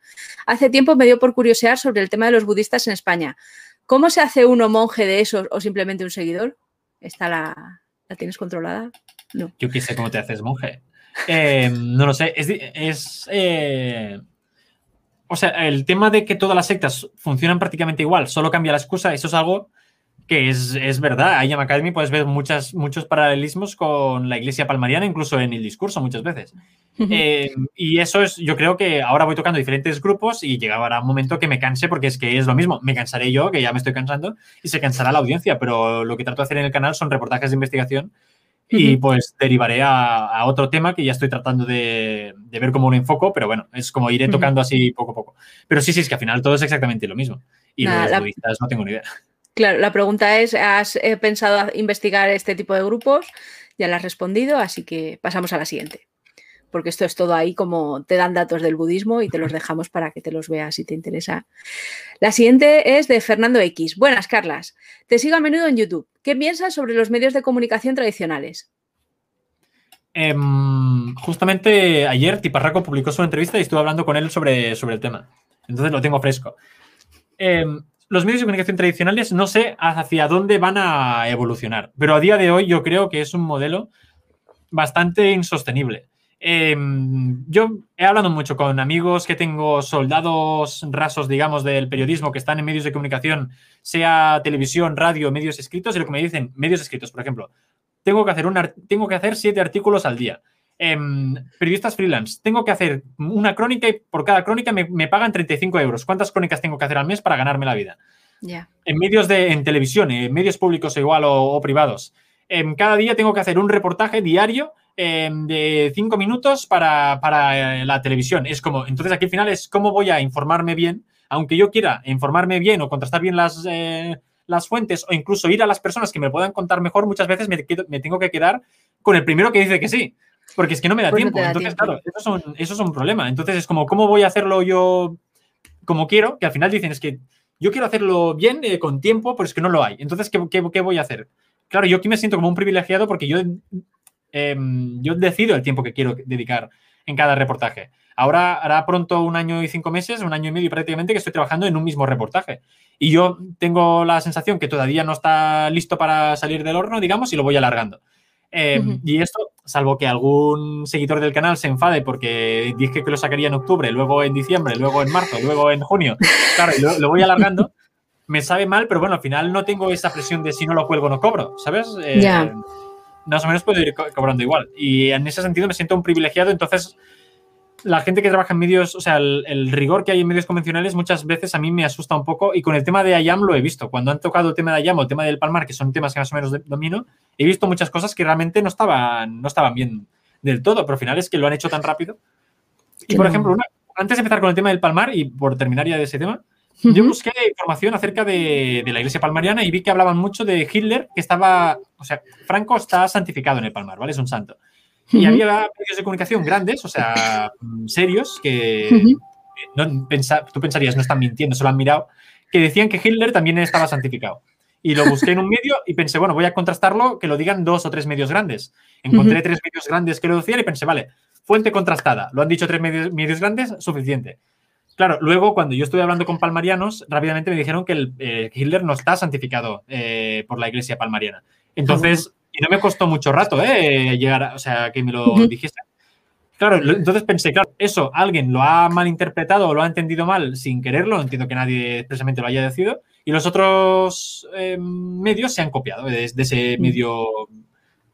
Hace tiempo me dio por curiosear sobre el tema de los budistas en España. ¿Cómo se hace uno monje de esos o simplemente un seguidor? ¿Esta la, la tienes controlada? No. Yo qué sé cómo te haces monje. Eh, no lo sé. Es. es, eh, o sea, el tema de que todas las sectas funcionan prácticamente igual, solo cambia la excusa, eso es algo que es, es verdad. Ahí en Academy puedes ver muchas, muchos paralelismos con la iglesia palmariana, incluso en el discurso muchas veces. Eh, y eso es, yo creo que ahora voy tocando diferentes grupos y llegará un momento que me canse porque es que es lo mismo. Me cansaré yo, que ya me estoy cansando, y se cansará la audiencia, pero lo que trato de hacer en el canal son reportajes de investigación y pues derivaré a, otro tema que ya estoy tratando de, ver cómo lo enfoco, pero bueno, es como iré tocando así poco a poco. Pero sí, sí, es que al final todo es exactamente lo mismo. Y los budistas no tengo ni idea. Claro, la pregunta es, ¿has eh, pensado investigar este tipo de grupos? Ya la has respondido, así que pasamos a la siguiente. Porque esto es todo ahí como te dan datos del budismo y te los dejamos para que te los veas si te interesa. La siguiente es de Fernando X. Buenas, Carlas. Te sigo a menudo en YouTube. ¿Qué piensas sobre los medios de comunicación tradicionales? Em, justamente ayer Tiparraco publicó su entrevista y estuve hablando con él sobre, sobre el tema. Entonces lo tengo fresco. Em, los medios de comunicación tradicionales no sé hacia dónde van a evolucionar, pero a día de hoy yo creo que es un modelo bastante insostenible. Em, yo he hablado mucho con amigos que tengo, soldados rasos, digamos, del periodismo que están en medios de comunicación, sea televisión, radio, medios escritos, y lo que me dicen, medios escritos, por ejemplo, tengo que hacer, tengo que hacer siete artículos al día. Em, periodistas freelance, tengo que hacer una crónica y por cada crónica me, pagan 35 euros. ¿Cuántas crónicas tengo que hacer al mes para ganarme la vida? En medios de en televisión, en medios públicos igual o, privados. Em, cada día tengo que hacer un reportaje diario em, de 5 minutos para, eh, la televisión. Es como, entonces aquí al final es cómo voy a informarme bien, aunque yo quiera informarme bien o contrastar bien las, eh, las fuentes o incluso ir a las personas que me puedan contar mejor, muchas veces me, me tengo que quedar con el primero que dice que sí. Porque es que no me da pues tiempo. Entonces, claro, eso es, un, problema. Entonces es como, ¿cómo voy a hacerlo yo como quiero? Que al final dicen, es que yo quiero hacerlo bien, eh, con tiempo, pero es que no lo hay. Entonces, ¿qué, voy a hacer? Claro, yo aquí me siento como un privilegiado porque yo, em, yo decido el tiempo que quiero dedicar en cada reportaje. Ahora hará pronto un año y cinco meses, un año y medio prácticamente que estoy trabajando en un mismo reportaje. Y yo tengo la sensación que todavía no está listo para salir del horno, digamos, y lo voy alargando. Em, y esto, salvo que algún seguidor del canal se enfade porque dije que lo sacaría en octubre, luego en diciembre, luego en marzo, luego en junio, claro, y lo, voy alargando, me sabe mal, pero bueno, al final no tengo esa presión de si no lo cuelgo no cobro, ¿sabes? Eh, más o menos puedo ir cobrando igual. Y en ese sentido me siento un privilegiado, entonces la gente que trabaja en medios, o sea, el, rigor que hay en medios convencionales muchas veces a mí me asusta un poco y con el tema de IAM lo he visto. Cuando han tocado el tema de IAM o el tema del Palmar, que son temas que más o menos domino, he visto muchas cosas que realmente no estaban, no estaban bien del todo, pero al final es que lo han hecho tan rápido. Y por ejemplo, antes de empezar con el tema del Palmar y por terminar ya de ese tema, yo busqué información acerca de, de, la iglesia palmariana y vi que hablaban mucho de Hitler, que estaba, o sea, Franco está santificado en el Palmar, ¿vale? Es un santo. Y había medios de comunicación grandes, o sea, serios, que no, tú pensarías, no están mintiendo, se lo han mirado, que decían que Hitler también estaba santificado. Y lo busqué en un medio y pensé, bueno, voy a contrastarlo, que lo digan dos o tres medios grandes. Encontré tres medios grandes que lo decían y pensé, vale, fuente contrastada. Lo han dicho tres medios, grandes, suficiente. Claro, luego cuando yo estuve hablando con palmarianos, rápidamente me dijeron que el, eh, Hitler no está santificado eh, por la iglesia palmariana. Entonces, y no me costó mucho rato, ¿eh? Llegar, a, o sea, que me lo dijiste. Claro, entonces pensé, claro, eso alguien lo ha malinterpretado o lo ha entendido mal sin quererlo, entiendo que nadie expresamente lo haya decidido, y los otros eh, medios se han copiado de, ese medio,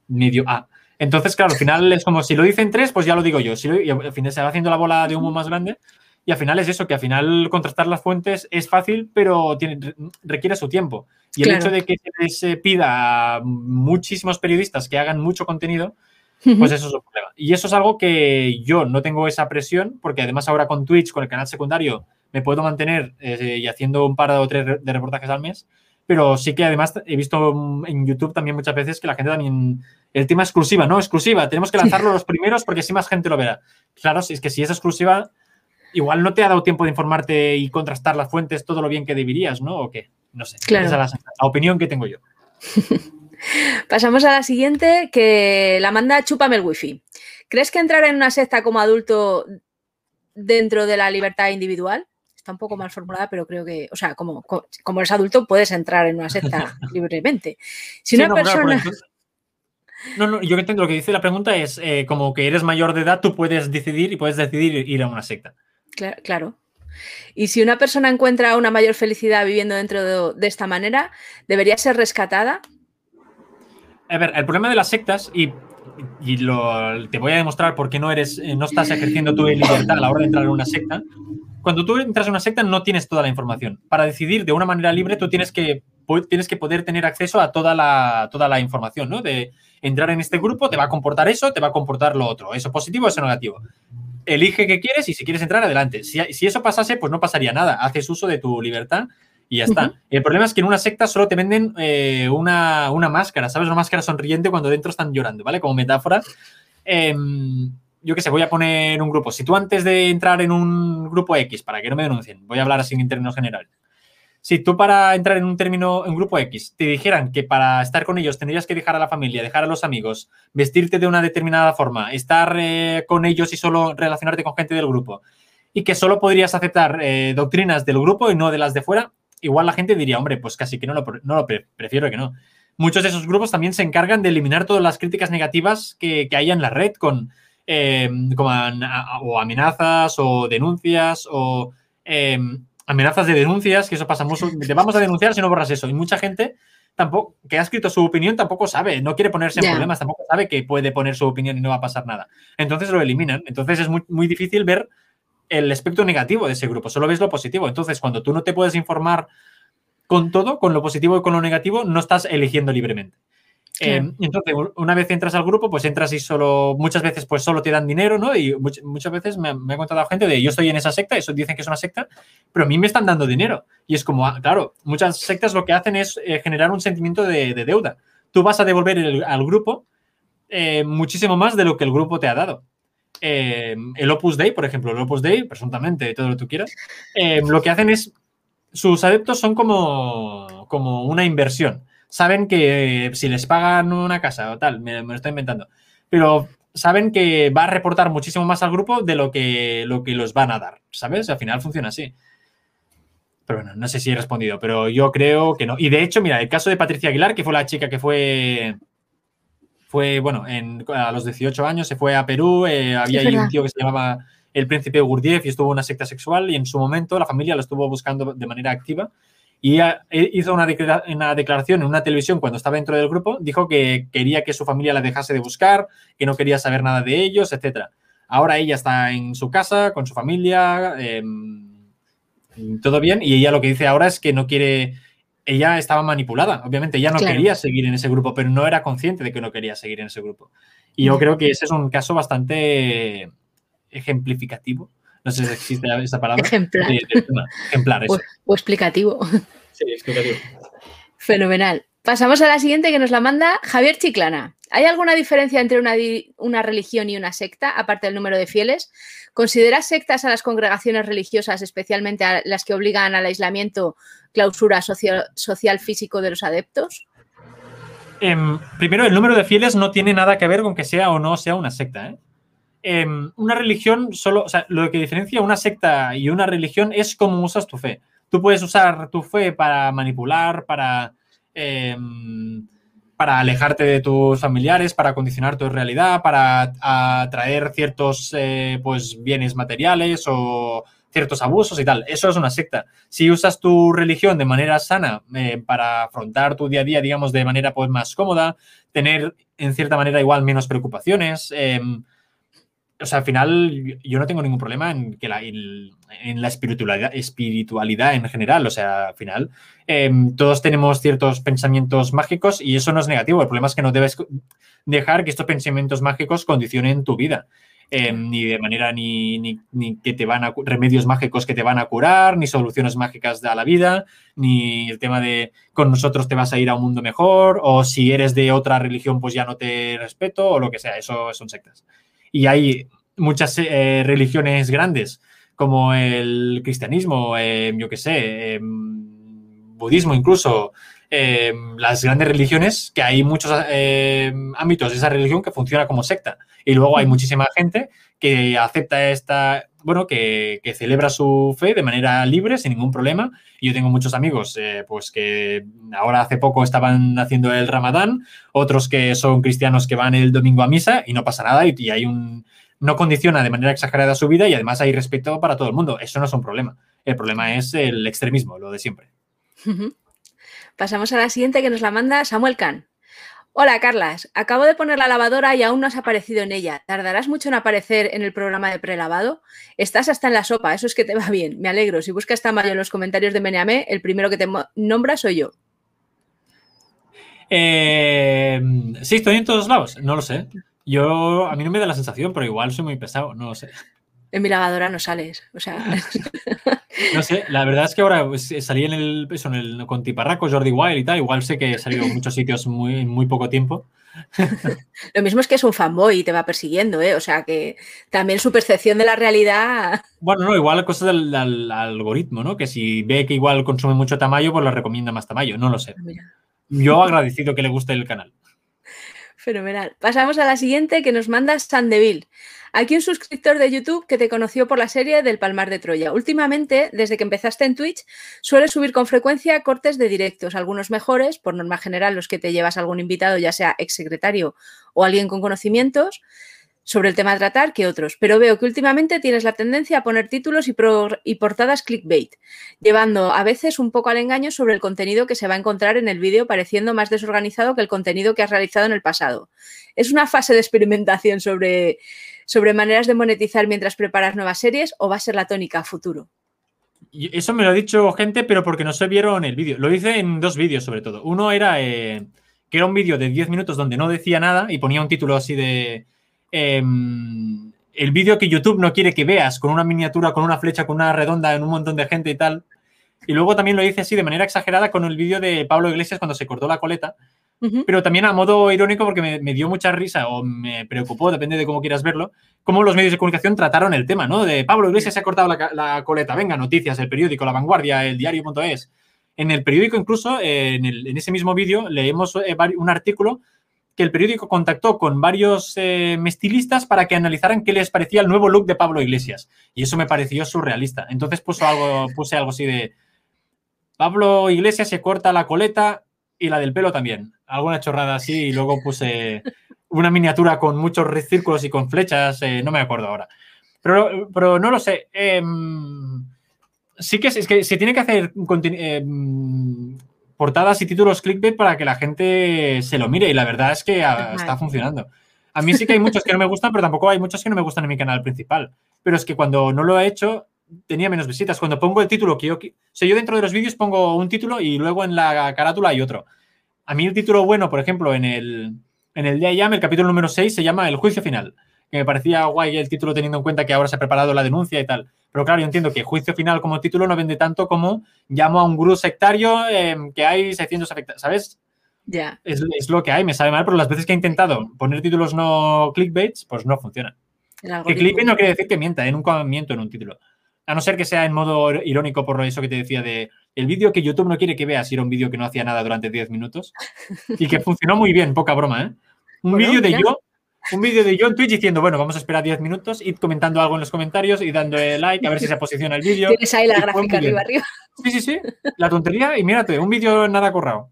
medio A. Entonces, claro, al final es como si lo dicen tres, pues ya lo digo yo. Si y al final se va haciendo la bola de humo más grande. Y al final es eso, que al final contrastar las fuentes es fácil, pero tiene, requiere su tiempo. Y el hecho de que se pida a muchísimos periodistas que hagan mucho contenido, pues eso es un problema. Y eso es algo que yo no tengo esa presión, porque además ahora con Twitch, con el canal secundario, me puedo mantener eh, y haciendo un par o tres de reportajes al mes. Pero sí que además he visto en YouTube también muchas veces que la gente también. El tema exclusiva, ¿no? Exclusiva. Tenemos que lanzarlo los primeros porque así más gente lo verá. Claro, si es que si es exclusiva, igual no te ha dado tiempo de informarte y contrastar las fuentes todo lo bien que deberías, ¿no? ¿O qué? No sé. Esa es la, opinión que tengo yo. [laughs] Pasamos a la siguiente, que la manda Chúpame el wifi. ¿Crees que entrar en una secta como adulto dentro de la libertad individual? Está un poco mal formulada, pero creo que, o sea, como, como eres adulto, puedes entrar en una secta [laughs] libremente. Si una persona. no, no, yo entiendo lo que dice la pregunta es eh, como que eres mayor de edad, tú puedes decidir y puedes decidir ir a una secta. Claro. Y si una persona encuentra una mayor felicidad viviendo dentro de, esta manera, ¿debería ser rescatada? A ver, el problema de las sectas, y, te voy a demostrar por qué no, eres, eh, no estás ejerciendo tu libertad a la hora de entrar en una secta. Cuando tú entras en una secta no tienes toda la información. Para decidir de una manera libre, tú tienes que, tienes que poder tener acceso a toda la, toda la información, ¿no? De entrar en este grupo, te va a comportar eso, te va a comportar lo otro. Eso positivo, eso negativo elige qué quieres y si quieres entrar, adelante. Si, eso pasase, pues no pasaría nada. Haces uso de tu libertad y ya está. El problema es que en una secta solo te venden eh, una, máscara, ¿sabes? Una máscara sonriente cuando dentro están llorando, ¿vale? Como metáfora. Em, yo qué sé, voy a poner un grupo. Si tú antes de entrar en un grupo X, para que no me denuncien, voy a hablar así en términos generales si tú para entrar en un término, en grupo X, te dijeran que para estar con ellos tendrías que dejar a la familia, dejar a los amigos, vestirte de una determinada forma, estar eh, con ellos y solo relacionarte con gente del grupo, y que solo podrías aceptar eh, doctrinas del grupo y no de las de fuera, igual la gente diría, hombre, pues casi que no lo, prefiero que no. Muchos de esos grupos también se encargan de eliminar todas las críticas negativas que, que haya en la red con eh, como amenazas o denuncias o amenazas de denuncias, que eso pasa mucho. Te vamos a denunciar si no borras eso. Y mucha gente tampoco, que ha escrito su opinión tampoco sabe, no quiere ponerse en problemas, tampoco sabe que puede poner su opinión y no va a pasar nada. Entonces lo eliminan. Entonces es muy, muy difícil ver el aspecto negativo de ese grupo, solo ves lo positivo. Entonces, cuando tú no te puedes informar con todo, con lo positivo y con lo negativo, no estás eligiendo libremente. Em, entonces, una vez entras al grupo, pues entras y solo, muchas veces, pues solo te dan dinero, ¿no? Y muchas veces me, ha contado gente de yo estoy en esa secta, eso dicen que es una secta, pero a mí me están dando dinero. Y es como, ah, claro, muchas sectas lo que hacen es eh, generar un sentimiento de, deuda. Tú vas a devolver al grupo eh, muchísimo más de lo que el grupo te ha dado. Em, el Opus Dei, por ejemplo, el Opus Dei, presuntamente, todo lo que tú quieras, em, lo que hacen es, sus adeptos son como, como una inversión saben que si les pagan una casa o tal, me, lo estoy inventando, pero saben que va a reportar muchísimo más al grupo de lo que, lo que los van a dar, ¿sabes? Al final funciona así. Pero bueno, no sé si he respondido, pero yo creo que no. Y de hecho, mira, el caso de Patricia Aguilar, que fue la chica que fue, fue bueno, a los 18 años se fue a Perú, eh, había ahí un tío que se llamaba el príncipe Gurdjieff y estuvo en una secta sexual y en su momento la familia lo estuvo buscando de manera activa y hizo una, declaración en una televisión cuando estaba dentro del grupo, dijo que quería que su familia la dejase de buscar, que no quería saber nada de ellos, etc. Ahora ella está en su casa, con su familia, em, todo bien, y ella lo que dice ahora es que no quiere, ella estaba manipulada, obviamente, ella no quería seguir en ese grupo, pero no era consciente de que no quería seguir en ese grupo. Y yo creo que ese es un caso bastante ejemplificativo no sé si existe esa palabra. [laughs] Ejemplar. ejemplar, O, explicativo. [laughs] Sí, explicativo. Fenomenal. Pasamos a la siguiente que nos la manda Javier Chiclana. ¿Hay alguna diferencia entre una, una, religión y una secta, aparte del número de fieles? ¿Consideras sectas a las congregaciones religiosas, especialmente a las que obligan al aislamiento, clausura social, físico de los adeptos? Em, primero, el número de fieles no tiene nada que ver con que sea o no sea una secta. ¿eh? Em, una religión solo, o sea, lo que diferencia una secta y una religión es cómo usas tu fe. Tú puedes usar tu fe para manipular, para, em, para alejarte de tus familiares, para condicionar tu realidad, para atraer ciertos eh, pues, bienes materiales o ciertos abusos y tal. Eso es una secta. Si usas tu religión de manera sana eh, para afrontar tu día a día, digamos, de manera pues, más cómoda, tener en cierta manera igual menos preocupaciones, em, o sea, al final yo no tengo ningún problema en que la, en la espiritualidad, espiritualidad en general. O sea, al final em, todos tenemos ciertos pensamientos mágicos y eso no es negativo. El problema es que no debes dejar que estos pensamientos mágicos condicionen tu vida. Em, ni de manera ni, ni, que te van a remedios mágicos que te van a curar, ni soluciones mágicas a la vida, ni el tema de con nosotros te vas a ir a un mundo mejor, o si eres de otra religión, pues ya no te respeto, o lo que sea. Eso son sectas y hay muchas eh, religiones grandes, como el cristianismo, em, yo qué sé, em, budismo incluso, em, las grandes religiones, que hay muchos ámbitos de esa religión que funciona como secta. Y luego hay muchísima gente que acepta esta, bueno, que, celebra su fe de manera libre, sin ningún problema. Y yo tengo muchos amigos, eh, pues que ahora hace poco estaban haciendo el ramadán, otros que son cristianos que van el domingo a misa y no pasa nada y, hay un no condiciona de manera exagerada su vida y además hay respeto para todo el mundo. Eso no es un problema. El problema es el extremismo, lo de siempre. Pasamos a la siguiente que nos la manda Samuel Kahn. Hola, Carlas. Acabo de poner la lavadora y aún no has aparecido en ella. ¿Tardarás mucho en aparecer en el programa de prelavado? Estás hasta en la sopa, eso es que te va [laughs] bien. Me alegro. Si buscas Tamayo en los comentarios de Meneame, el primero que te nombra soy yo. Eh, sí, estoy en todos lados. No lo sé. Yo, a mí no me da la sensación, pero igual soy muy pesado, no lo sé. En mi lavadora no sales, o sea. [laughs] No sé, la verdad es que ahora pues, salí en el, en el con Tiparraco, Jordi Wild y tal, igual sé que he salido en muchos sitios muy, en muy poco tiempo. [laughs] Lo mismo es que es un fanboy y te va persiguiendo, ¿eh? O sea que también su percepción de la realidad. Bueno, no, igual cosa del, algoritmo, ¿no? Que si ve que igual consume mucho Tamayo, pues le recomienda más Tamayo, no lo sé. Ah, Yo agradecido que le guste el canal. Fenomenal. Pasamos a la siguiente que nos manda Sandeville. Aquí un suscriptor de YouTube que te conoció por la serie del Palmar de Troya. Últimamente, desde que empezaste en Twitch, sueles subir con frecuencia cortes de directos, algunos mejores, por norma general los que te llevas algún invitado, ya sea exsecretario o alguien con conocimientos sobre el tema a tratar que otros, pero veo que últimamente tienes la tendencia a poner títulos y, y, portadas clickbait, llevando a veces un poco al engaño sobre el contenido que se va a encontrar en el vídeo, pareciendo más desorganizado que el contenido que has realizado en el pasado. ¿Es una fase de experimentación sobre sobre maneras de monetizar mientras preparas nuevas series o va a ser la tónica a futuro? Eso me lo ha dicho gente, pero porque no se vieron el vídeo. Lo hice en dos vídeos, sobre todo. Uno era eh, que era un vídeo de 10 minutos donde no decía nada y ponía un título así de. Em, el vídeo que YouTube no quiere que veas, con una miniatura, con una flecha, con una redonda, en un montón de gente y tal. Y luego también lo hice así de manera exagerada con el vídeo de Pablo Iglesias cuando se cortó la coleta, pero también a modo irónico porque me, dio mucha risa o me preocupó, depende de cómo quieras verlo, cómo los medios de comunicación trataron el tema, ¿no? De Pablo Iglesias se ha cortado la, coleta, venga, noticias, el periódico, La Vanguardia, el diario.es. En el periódico incluso, en, ese mismo vídeo, leemos eh, un artículo que el periódico contactó con varios eh, mestilistas para que analizaran qué les parecía el nuevo look de Pablo Iglesias. Y eso me pareció surrealista. Entonces puso algo, puse algo así de, Pablo Iglesias se corta la coleta y la del pelo también. Alguna chorrada así y luego puse una miniatura con muchos círculos y con flechas, eh, no me acuerdo ahora. Pero, pero no lo sé. Em, sí que es, que se tiene que hacer em, portadas y títulos clickbait para que la gente se lo mire y la verdad es que está funcionando. A mí sí que hay muchos que no me gustan, pero tampoco hay muchos que no me gustan en mi canal principal. Pero es que cuando no lo he hecho, tenía menos visitas. Cuando pongo el título que yo... O sea, yo dentro de los vídeos pongo un título y luego en la carátula hay otro. A mí el título bueno, por ejemplo, en el, en el IAM, el capítulo número 6, se llama El juicio final. Que me parecía guay el título teniendo en cuenta que ahora se ha preparado la denuncia y tal. Pero claro, yo entiendo que juicio final como título no vende tanto como llamo a un gurú sectario em, que hay 600 afectados, ¿sabes? Ya. Es, es, lo que hay, me sabe mal, pero las veces que he intentado poner títulos no clickbaits, pues no funciona. Que clickbait no quiere decir que mienta, ¿eh? nunca miento en un título. A no ser que sea en modo irónico por eso que te decía de el vídeo que YouTube no quiere que veas, era un vídeo que no hacía nada durante 10 minutos y que funcionó muy bien, poca broma, ¿eh? Un vídeo de yo, un vídeo de yo en Twitch diciendo, bueno, vamos a esperar 10 minutos, ir comentando algo en los comentarios y dando like a ver si se posiciona el vídeo. Tienes ahí la gráfica arriba arriba. Sí, sí, sí. La tontería y mírate, un vídeo nada corrado.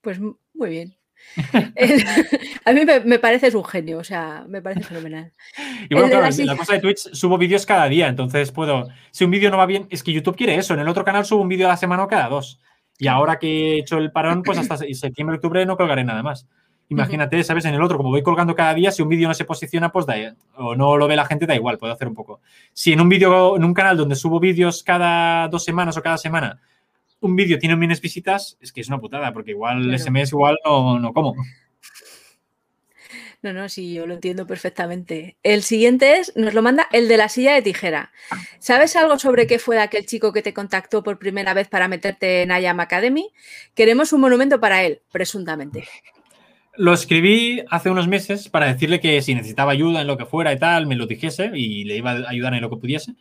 Pues muy bien. [laughs] [laughs] a mí me, parece es un genio, o sea, me parece fenomenal. Y bueno, claro, la, cosa de Twitch, subo vídeos cada día, entonces puedo, si un vídeo no va bien, es que YouTube quiere eso, en el otro canal subo un vídeo a la semana o cada dos. Y ahora que he hecho el parón, pues hasta septiembre, octubre no colgaré nada más. Imagínate, ¿sabes? En el otro, como voy colgando cada día, si un vídeo no se posiciona, pues da, o no lo ve la gente, da igual, puedo hacer un poco. Si en un vídeo, en un canal donde subo vídeos cada dos semanas o cada semana, un vídeo tiene menos visitas, es que es una putada, porque igual ese mes igual no, no como. No, no, sí, yo lo entiendo perfectamente. El siguiente es, nos lo manda el de la silla de tijera. ¿Sabes algo sobre qué fue aquel chico que te contactó por primera vez para meterte en IAM Academy? Queremos un monumento para él, presuntamente. Lo escribí hace unos meses para decirle que si necesitaba ayuda en lo que fuera y tal, me lo dijese y le iba a ayudar en lo que pudiese.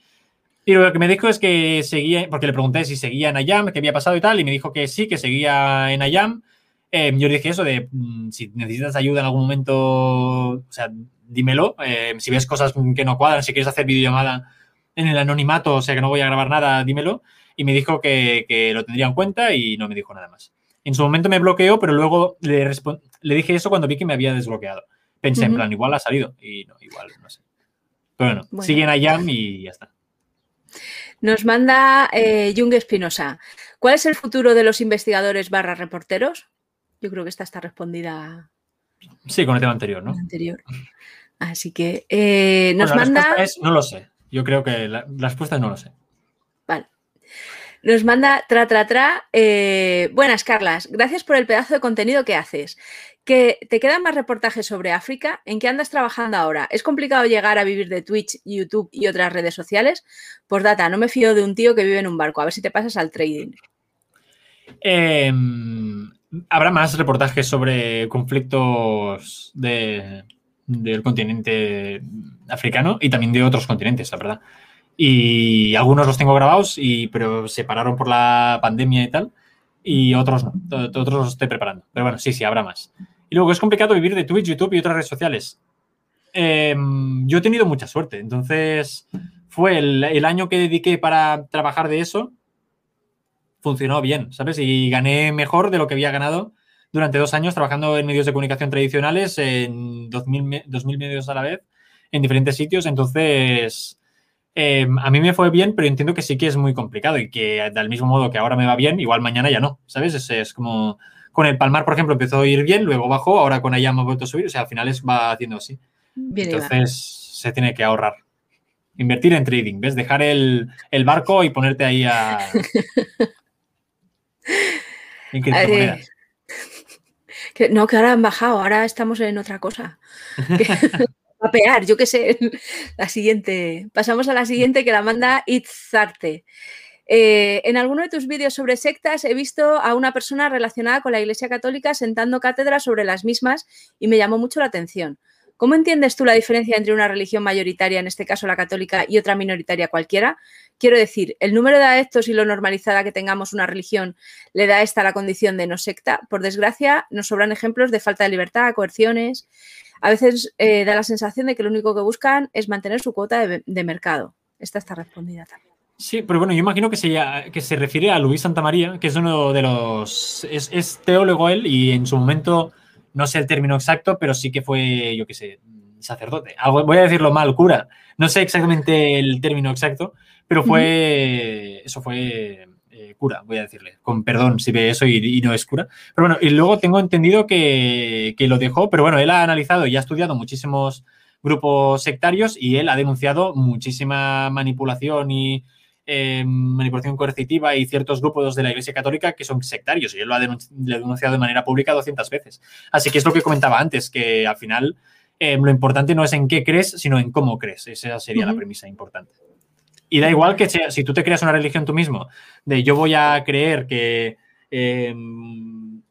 Y lo que me dijo es que seguía, porque le pregunté si seguía en IAM, qué había pasado y tal, y me dijo que sí, que seguía en IAM. Eh, yo le dije eso de mm, si necesitas ayuda en algún momento, o sea, dímelo. Eh, si ves cosas que no cuadran, si quieres hacer videollamada en el anonimato, o sea, que no voy a grabar nada, dímelo. Y me dijo que, que lo tendría en cuenta y no me dijo nada más. En su momento me bloqueó, pero luego le, le dije eso cuando vi que me había desbloqueado. Pensé, en plan, igual ha salido y no, igual, no sé. Pero bueno, siguen a Yam y ya está. Nos manda eh, Jung Espinosa. ¿Cuál es el futuro de los investigadores barra reporteros? Yo creo que esta está respondida. Sí, con el tema anterior, ¿no? Anterior. Así que eh, nos manda. no lo sé. Yo creo que la, respuesta es no lo sé. Vale. Nos manda tra, tra, tra. Eh, buenas, Carlas. Gracias por el pedazo de contenido que haces. ¿Que ¿Te quedan más reportajes sobre África? ¿En qué andas trabajando ahora? ¿Es complicado llegar a vivir de Twitch, YouTube y otras redes sociales? Pues data, no me fío de un tío que vive en un barco. A ver si te pasas al trading. Em, habrá más reportajes sobre conflictos del continente africano y también de otros continentes, la verdad. Y algunos los tengo grabados, y, pero se pararon por la pandemia y tal, y otros no. Otros los estoy preparando. Pero bueno, sí, sí, habrá más. Y luego es complicado vivir de Twitch, YouTube y otras redes sociales. Em, yo he tenido mucha suerte. Entonces, fue el, año que dediqué para trabajar de eso, funcionó bien, ¿sabes? Y gané mejor de lo que había ganado durante dos años trabajando en medios de comunicación tradicionales, en 2000, 2000 medios a la vez, en diferentes sitios. Entonces, em, a mí me fue bien, pero entiendo que sí que es muy complicado y que del mismo modo que ahora me va bien, igual mañana ya no, ¿sabes? Es, es como con el Palmar, por ejemplo, empezó a ir bien, luego bajó, ahora con Ayam ha vuelto a subir, o sea, al final es, va haciendo así. Entonces, se tiene que ahorrar. Invertir en trading, ¿ves? Dejar el, barco y ponerte ahí a... [laughs] en criptomonedas. no, que ahora han bajado, ahora estamos en otra cosa. [laughs] pear, yo qué sé. [laughs] La siguiente. Pasamos a la siguiente que la manda Itzarte. Eh, en alguno de tus vídeos sobre sectas he visto a una persona relacionada con la Iglesia Católica sentando cátedra sobre las mismas y me llamó mucho la atención. ¿Cómo entiendes tú la diferencia entre una religión mayoritaria, en este caso la católica, y otra minoritaria cualquiera? Quiero decir, ¿el número de adeptos y lo normalizada que tengamos una religión le da esta la condición de no secta? Por desgracia, nos sobran ejemplos de falta de libertad, coerciones. A veces eh, da la sensación de que lo único que buscan es mantener su cuota de mercado. Esta está respondida también. Sí, pero bueno, yo imagino que se, que se refiere a Luis Santamaría, que es uno de los. Es, teólogo él y en su momento, no sé el término exacto, pero sí que fue, yo qué sé, sacerdote. Algo, voy a decirlo mal, cura. No sé exactamente el término exacto, pero fue. Eso fue eh, cura, voy a decirle. Con perdón si ve eso y, no es cura. Pero bueno, y luego tengo entendido que, que lo dejó, pero bueno, él ha analizado y ha estudiado muchísimos grupos sectarios y él ha denunciado muchísima manipulación y eh, manipulación coercitiva y ciertos grupos de la Iglesia Católica que son sectarios y él lo ha denunciado de manera pública 200 veces. Así que es lo que comentaba antes, que al final eh, lo importante no es en qué crees, sino en cómo crees. Esa sería la premisa importante. Y da igual que si tú te creas una religión tú mismo, de yo voy a creer que... Em,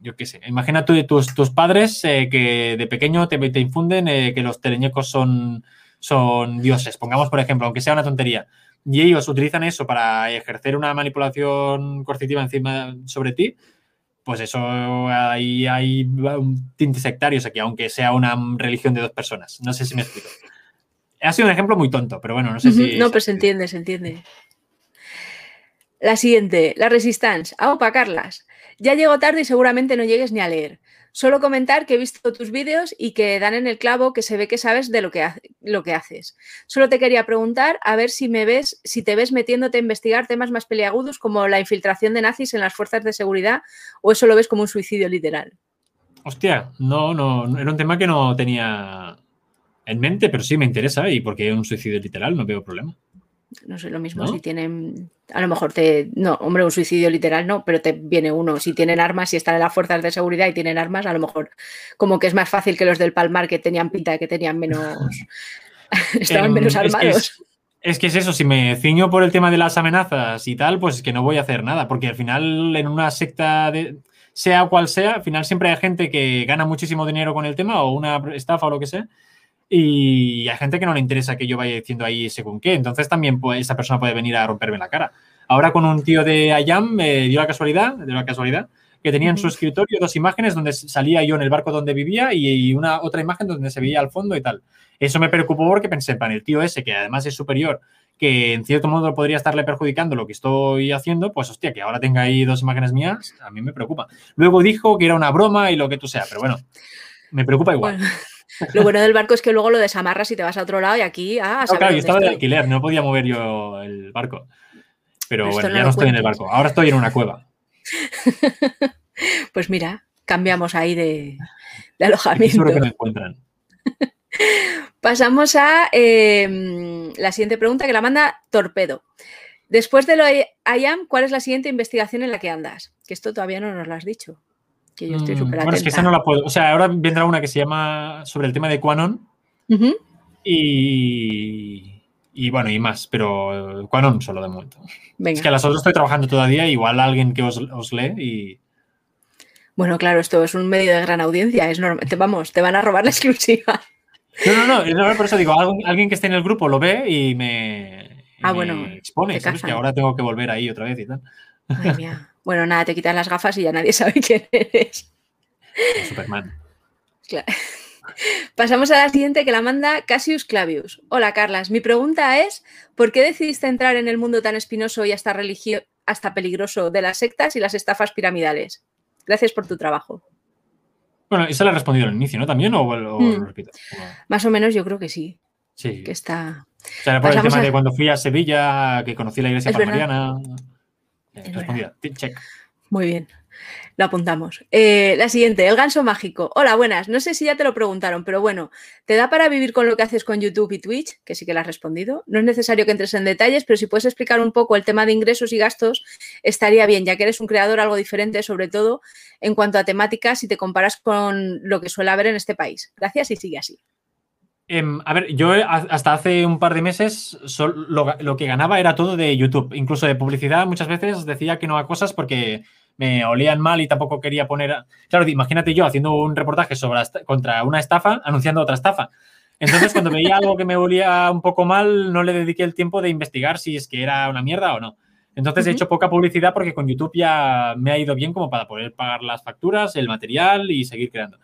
yo qué sé, imagina tú, tus, tus padres eh, que de pequeño te, te infunden que los teleñecos son, son dioses. Pongamos, por ejemplo, aunque sea una tontería, y ellos utilizan eso para ejercer una manipulación coercitiva encima sobre ti, pues eso ahí hay un tinte sectario aquí, aunque sea una religión de dos personas. No sé si me explico. Ha sido un ejemplo muy tonto, pero bueno, no sé si. No, pero se entiende, se entiende. La siguiente, la Resistance. Ah, para Carlas. Ya llego tarde y seguramente no llegues ni a leer. Solo comentar que he visto tus vídeos y que dan en el clavo que se ve que sabes de lo que, lo que haces. Solo te quería preguntar a ver si me ves, si te ves metiéndote a investigar temas más peliagudos como la infiltración de nazis en las fuerzas de seguridad o eso lo ves como un suicidio literal. Hostia, no, no, era un tema que no tenía en mente, pero sí me interesa y porque un suicidio literal no veo problema. No sé lo mismo si tienen, a lo mejor te, no, hombre, un suicidio literal no, pero te viene uno, si tienen armas, y están en las fuerzas de seguridad y tienen armas, a lo mejor como que es más fácil que los del Palmar que tenían pinta de que tenían menos, [laughs] estaban em, menos armados. Es que, es eso, si me ciño por el tema de las amenazas y tal, pues es que no voy a hacer nada, porque al final en una secta de, sea cual sea, al final siempre hay gente que gana muchísimo dinero con el tema o una estafa o lo que sea y hay gente que no le interesa que yo vaya diciendo ahí según qué. Entonces también esa persona puede venir a romperme la cara. Ahora con un tío de Ayam me dio la casualidad, de la casualidad, que tenía en su escritorio dos imágenes donde salía yo en el barco donde vivía y una otra imagen donde se veía al fondo y tal. Eso me preocupó porque pensé, pan, el tío ese, que además es superior, que en cierto modo podría estarle perjudicando lo que estoy haciendo, pues hostia, que ahora tenga ahí dos imágenes mías, a mí me preocupa. Luego dijo que era una broma y lo que tú sea, pero bueno, me preocupa igual. Lo bueno del barco es que luego lo desamarras y te vas a otro lado y aquí. Ah, no, claro, yo estaba de alquiler, no podía mover yo el barco. Pero bueno, ya no estoy en el barco. Ahora estoy en una cueva. [laughs] pues mira, cambiamos ahí de, alojamiento. Seguro que me encuentran. [laughs] Pasamos a em, la siguiente pregunta que la manda Torpedo. Después de lo IAM, ¿cuál es la siguiente investigación en la que andas? Que esto todavía no nos lo has dicho. Que yo estoy mm, súper Bueno, es que esa no la puedo. O sea, ahora vendrá una que se llama sobre el tema de Quanon. y, y, bueno, y más, pero Quanon solo de momento. Es que a las otras estoy trabajando todavía, igual alguien que os, os lee y. Bueno, claro, esto es un medio de gran audiencia, es normal. Te, vamos, te van a robar la [laughs] exclusiva. No, no, no, por eso digo, alguien que esté en el grupo lo ve y me, Ah, bueno. expone, ¿sabes? Que ahora tengo que volver ahí otra vez y tal. Bueno, nada, te quitan las gafas y ya nadie [laughs] sabe quién eres. Superman. [laughs] Pasamos a la siguiente que la manda Cassius Clavius. Hola, Carlas. Mi pregunta es: ¿por qué decidiste entrar en el mundo tan espinoso y hasta, religio hasta peligroso de las sectas y las estafas piramidales? Gracias por tu trabajo. Bueno, esa la he respondido al inicio, ¿no? ¿También o, lo hmm. repito? Más o menos yo creo que sí. Sí. Que está. O sea, por el tema de cuando fui a Sevilla, que conocí la iglesia palmariana. Respondida. Check. Muy bien. Lo apuntamos. Eh, la siguiente, el ganso mágico. Hola, buenas. No sé si ya te lo preguntaron, pero bueno, ¿te da para vivir con lo que haces con YouTube y Twitch? Que sí que lo has respondido. No es necesario que entres en detalles, pero si puedes explicar un poco el tema de ingresos y gastos, estaría bien, ya que eres un creador algo diferente, sobre todo en cuanto a temáticas, si te comparas con lo que suele haber en este país. Gracias y sigue así. Em, a ver, yo hasta hace un par de meses lo, que ganaba era todo de YouTube. Incluso de publicidad muchas veces decía que no a cosas porque me olían mal y tampoco quería poner... Claro, imagínate yo haciendo un reportaje sobre contra una estafa anunciando otra estafa. Entonces, cuando veía algo que me olía un poco mal, no le dediqué el tiempo de investigar si es que era una mierda o no. Entonces, he hecho poca publicidad porque con YouTube ya me ha ido bien como para poder pagar las facturas, el material y seguir creando.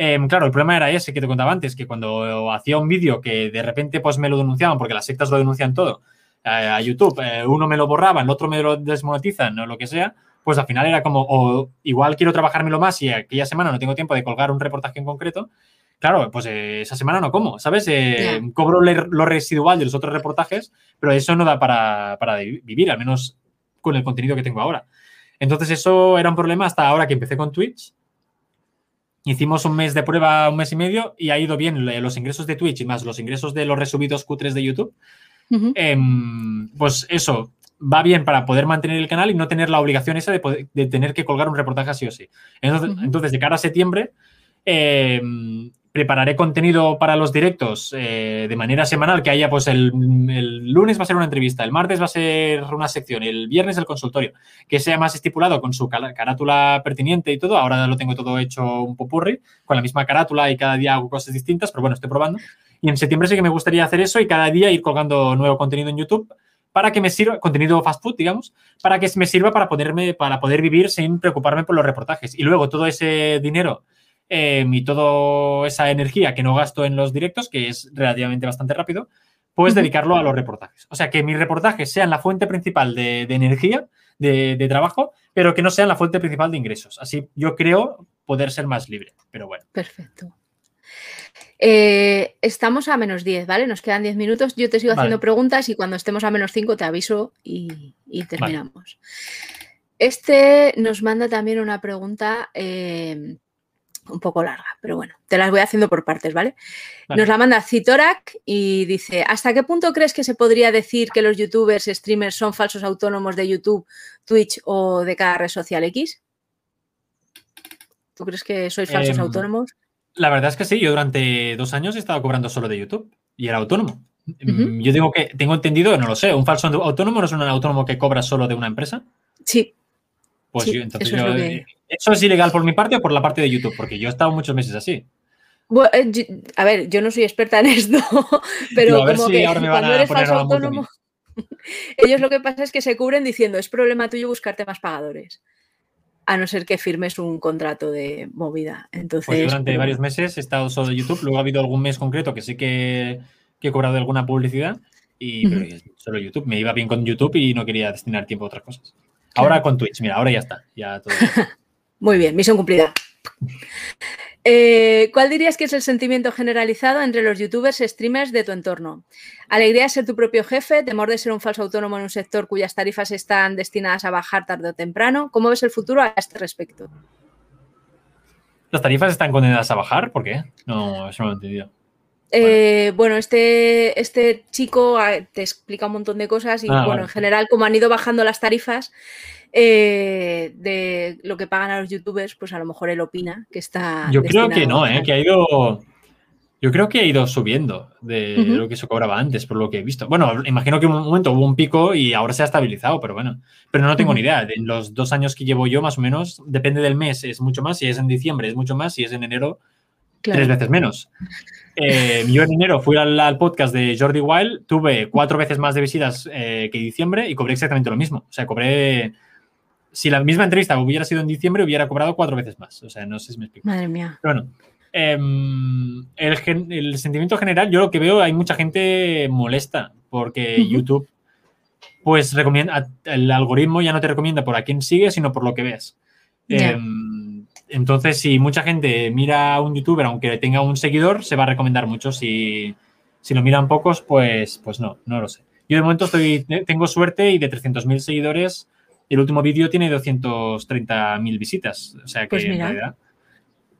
Em, claro, el problema era ese que te contaba antes, que cuando hacía un vídeo que de repente pues me lo denunciaban, porque las sectas lo denuncian todo, eh, a YouTube, eh, uno me lo borraba, el otro me lo desmonetizan o lo que sea, pues al final era como, o igual quiero trabajármelo más y aquella semana no tengo tiempo de colgar un reportaje en concreto, claro, pues eh, esa semana no como, ¿sabes? Cobro lo residual de los otros reportajes, pero eso no da para, para vivir, al menos con el contenido que tengo ahora. Entonces eso era un problema hasta ahora que empecé con Twitch Hicimos un mes de prueba, un mes y medio, y ha ido bien los ingresos de Twitch y más los ingresos de los resubidos cutres de YouTube. Em, pues eso va bien para poder mantener el canal y no tener la obligación esa de, tener que colgar un reportaje así o sí. Entonces, entonces de cara a septiembre, eh, prepararé contenido para los directos eh, de manera semanal, que haya pues el, lunes va a ser una entrevista, el martes va a ser una sección, el viernes el consultorio, que sea más estipulado con su carátula pertinente y todo. Ahora lo tengo todo hecho un popurri, con la misma carátula y cada día hago cosas distintas, pero bueno, estoy probando. Y en septiembre sí que me gustaría hacer eso y cada día ir colgando nuevo contenido en YouTube para que me sirva, contenido fast food, digamos, para que me sirva para, poderme, para poder vivir sin preocuparme por los reportajes. Y luego todo ese dinero Em, y toda esa energía que no gasto en los directos, que es relativamente bastante rápido, puedes dedicarlo a los reportajes. O sea, que mis reportajes sean la fuente principal de, energía, de, trabajo, pero que no sean la fuente principal de ingresos. Así yo creo poder ser más libre, pero bueno. Perfecto. Eh, estamos a menos 10, ¿vale? Nos quedan 10 minutos. Yo te sigo haciendo preguntas y cuando estemos a menos 5 te aviso y, terminamos. Este nos manda también una pregunta em, un poco larga, pero bueno, te las voy haciendo por partes, ¿vale? Nos la manda Citorak y dice, ¿hasta qué punto crees que se podría decir que los youtubers, streamers son falsos autónomos de YouTube, Twitch o de cada red social X? ¿Tú crees que sois falsos em, autónomos? La verdad es que sí, yo durante dos años he estado cobrando solo de YouTube y era autónomo. Em, yo digo que tengo entendido, no lo sé, ¿un falso autónomo no es un autónomo que cobra solo de una empresa? Sí. Pues yo, entonces yo, ¿Eso es ilegal por mi parte o por la parte de YouTube? Porque yo he estado muchos meses así. Eh, a ver, yo no soy experta en esto, pero como que cuando eres falso autónomo, [laughs] ellos lo que pasa es que se cubren diciendo es problema tuyo buscarte más pagadores, a no ser que firmes un contrato de movida. Entonces, pues durante varios meses he estado solo en YouTube, luego ha habido algún mes concreto que sí que, he cobrado alguna publicidad, y solo YouTube. Me iba bien con YouTube y no quería destinar tiempo a otras cosas. Ahora con Twitch, mira, ahora ya está. Ya todo. [laughs] Muy bien, misión cumplida. Eh, ¿Cuál dirías que es el sentimiento generalizado entre los youtubers y streamers de tu entorno? ¿Alegría de ser tu propio jefe? ¿Temor de ser un falso autónomo en un sector cuyas tarifas están destinadas a bajar tarde o temprano? ¿Cómo ves el futuro a este respecto? ¿Las tarifas están condenadas a bajar? ¿Por qué? No, eso no lo he entendido. Eh, bueno, este, este chico ah, te explica un montón de cosas y, Ah, bueno, vale. en general, como han ido bajando las tarifas eh, de lo que pagan a los youtubers, pues a lo mejor él opina que está. Yo creo que no, ¿eh? que ha ido. Yo creo que ha ido subiendo de lo que se cobraba antes, por lo que he visto. Bueno, imagino que en un momento hubo un pico y ahora se ha estabilizado, pero bueno. Pero no tengo ni idea. En los dos años que llevo yo, más o menos, depende del mes, es mucho más. Si es en diciembre, es mucho más. Si es en enero, Claro. tres veces menos. Eh, yo en enero fui al, al podcast de Jordi Wild, tuve cuatro veces más de visitas eh, que en diciembre y cobré exactamente lo mismo. O sea, cobré. Si la misma entrevista hubiera sido en diciembre, hubiera cobrado cuatro veces más. O sea, no sé si me explico. Madre mía. Pero bueno, em, el, gen- el sentimiento general, yo lo que veo, hay mucha gente molesta porque. YouTube, pues recomienda, el algoritmo ya no te recomienda por a quién sigues, sino por lo que ves. Entonces, si mucha gente mira a un youtuber, aunque tenga un seguidor, se va a recomendar mucho. Si, si lo miran pocos, pues, pues no, no lo sé. Yo de momento estoy, tengo suerte y de 300.000 seguidores, el último vídeo tiene 230.000 visitas. O sea que Pues en realidad.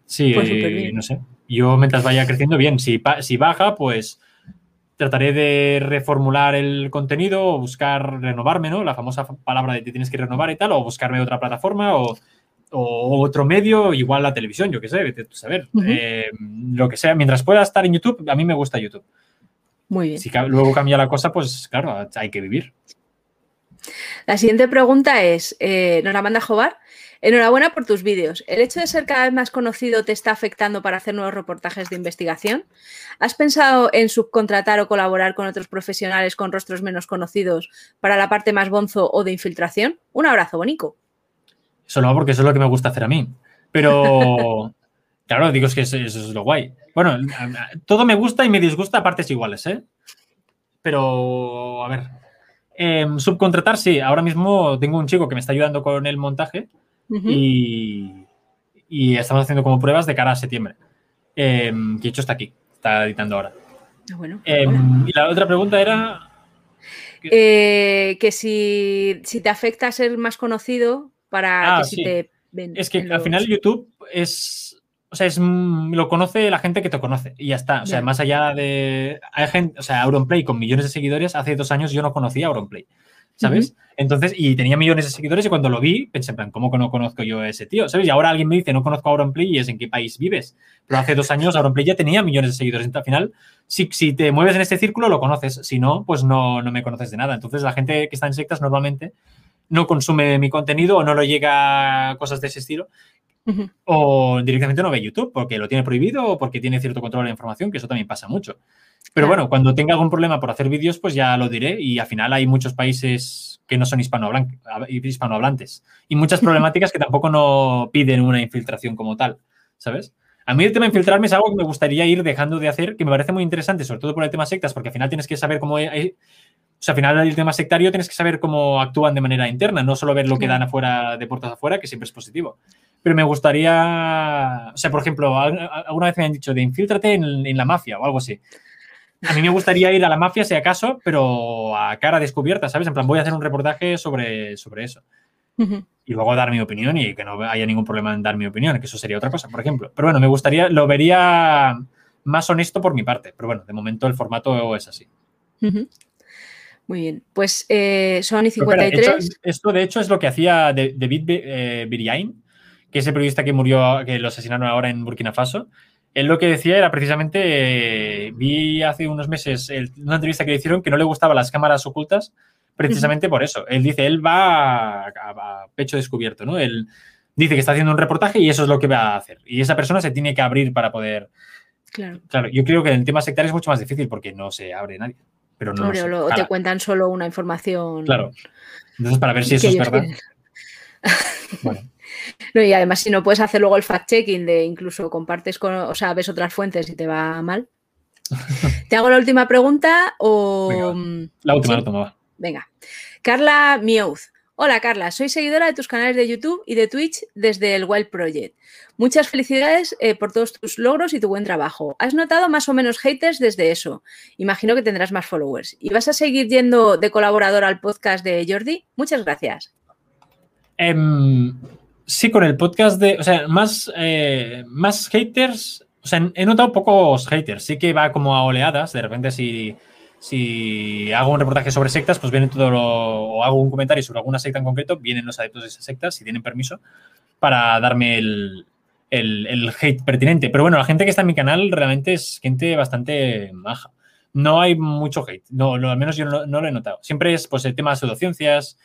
Sí, Pues no sé. Yo mientras vaya creciendo bien, si, si baja, pues trataré de reformular el contenido o buscar renovarme, ¿no? La famosa fa- palabra de te tienes que renovar y tal, o buscarme otra plataforma o, o otro medio, igual la televisión, yo qué sé, vete tú saber. Eh, lo que sea, mientras pueda estar en YouTube, a mí me gusta YouTube. Muy bien. Si luego cambia la cosa, pues claro, hay que vivir. La siguiente pregunta es, eh, nos la manda Jobar. Enhorabuena por tus vídeos. ¿El hecho de ser cada vez más conocido te está afectando para hacer nuevos reportajes de investigación? ¿Has pensado en subcontratar o colaborar con otros profesionales con rostros menos conocidos para la parte más bonzo o de infiltración? Un abrazo, Bonico. Eso no, porque eso es lo que me gusta hacer a mí. Pero, [laughs] claro, digo, es que eso, eso es lo guay. Bueno, todo me gusta y me disgusta a partes iguales, ¿eh? Pero, a ver. em, subcontratar, sí. Ahora mismo tengo un chico que me está ayudando con el montaje y, y estamos haciendo como pruebas de cara a septiembre. Em, que de hecho está aquí, está editando ahora. Ah, bueno, Em, y la otra pregunta era. Eh, que si, si te afecta ser más conocido para Ah, que si sí. te ven. Es que al final YouTube es. O sea, es, mm, lo conoce la gente que te conoce y ya está. O sea, más allá de. Hay gente, o sea, Auronplay con millones de seguidores, hace dos años yo no conocía Auronplay. ¿Sabes? Entonces, y tenía millones de seguidores y cuando lo vi, pensé, en plan, ¿cómo que no conozco yo a ese tío? ¿Sabes? Y ahora alguien me dice, no conozco a Auronplay y es en qué país vives. Pero hace dos años Auronplay ya tenía millones de seguidores. Entonces, al final, si, si te mueves en este círculo, lo conoces. Si no, pues no, no me conoces de nada. Entonces, la gente que está en sectas normalmente no consume mi contenido o no lo llega a cosas de ese estilo o directamente no ve YouTube porque lo tiene prohibido o porque tiene cierto control de la información, que eso también pasa mucho. Pero Claro. bueno, cuando tenga algún problema por hacer vídeos, pues ya lo diré y al final hay muchos países que no son hispanohablan- hispanohablantes y muchas [laughs] problemáticas que tampoco no piden una infiltración como tal, ¿sabes? A mí el tema de infiltrarme es algo que me gustaría ir dejando de hacer, que me parece muy interesante, sobre todo por el tema sectas, porque al final tienes que saber cómo... o sea, al final el tema sectario tienes que saber cómo actúan de manera interna, no solo ver lo que dan afuera, de puertas afuera, que siempre es positivo. Pero me gustaría, o sea, por ejemplo, al- alguna vez me han dicho de infíltrate en, en la mafia o algo así. A mí me gustaría ir a la mafia si acaso, pero a cara descubierta, ¿sabes? En plan, voy a hacer un reportaje sobre, sobre eso. Y luego dar mi opinión y que no haya ningún problema en dar mi opinión, que eso sería otra cosa, por ejemplo. Pero bueno, me gustaría, lo vería más honesto por mi parte. Pero bueno, de momento el formato es así. Ujú. Muy bien. Pues eh, Sony Pero espera, 53. hecho- esto de hecho es lo que hacía David Bi- eh, Biriain, que es el periodista que murió, que lo asesinaron ahora en Burkina Faso. Él lo que decía era precisamente, eh, vi hace unos meses el- una entrevista que le hicieron que no le gustaban las cámaras ocultas, precisamente por eso. Él dice, él va a, a- a pecho descubierto, ¿no? Él dice que está haciendo un reportaje y eso es lo que va a hacer. Y esa persona se tiene que abrir para poder... Claro. Claro, yo creo que en el tema sectario es mucho más difícil porque no se abre nadie. Pero no lo- te cuentan solo una información. Claro. Entonces, para ver si eso es verdad. [laughs] Bueno, [laughs] No, y además, si no puedes hacer luego el fact-checking de incluso compartes con, o sea, ves otras fuentes y te va mal. [laughs] ¿Te hago la última pregunta o. Venga, la última, Sí. la última va. Venga. Carla Miouz. Hola Carla, soy seguidora de tus canales de YouTube y de Twitch desde el Wild Project. Muchas felicidades eh, por todos tus logros y tu buen trabajo. ¿Has notado más o menos haters desde eso? Imagino que tendrás más followers. ¿Y vas a seguir yendo de colaborador al podcast de Jordi? Muchas gracias. Em, sí, con el podcast de, o sea, más, eh, más haters, o sea, he notado pocos haters, sí que va como a oleadas, de repente si si hago un reportaje sobre sectas, pues viene todo lo, o hago un comentario sobre alguna secta en concreto, vienen los adeptos de esa secta, si tienen permiso, para darme el, hate pertinente. Pero bueno, la gente que está en mi canal realmente es gente bastante maja. No hay mucho hate, no, al menos yo no, lo he notado. Siempre es pues el tema de pseudociencias,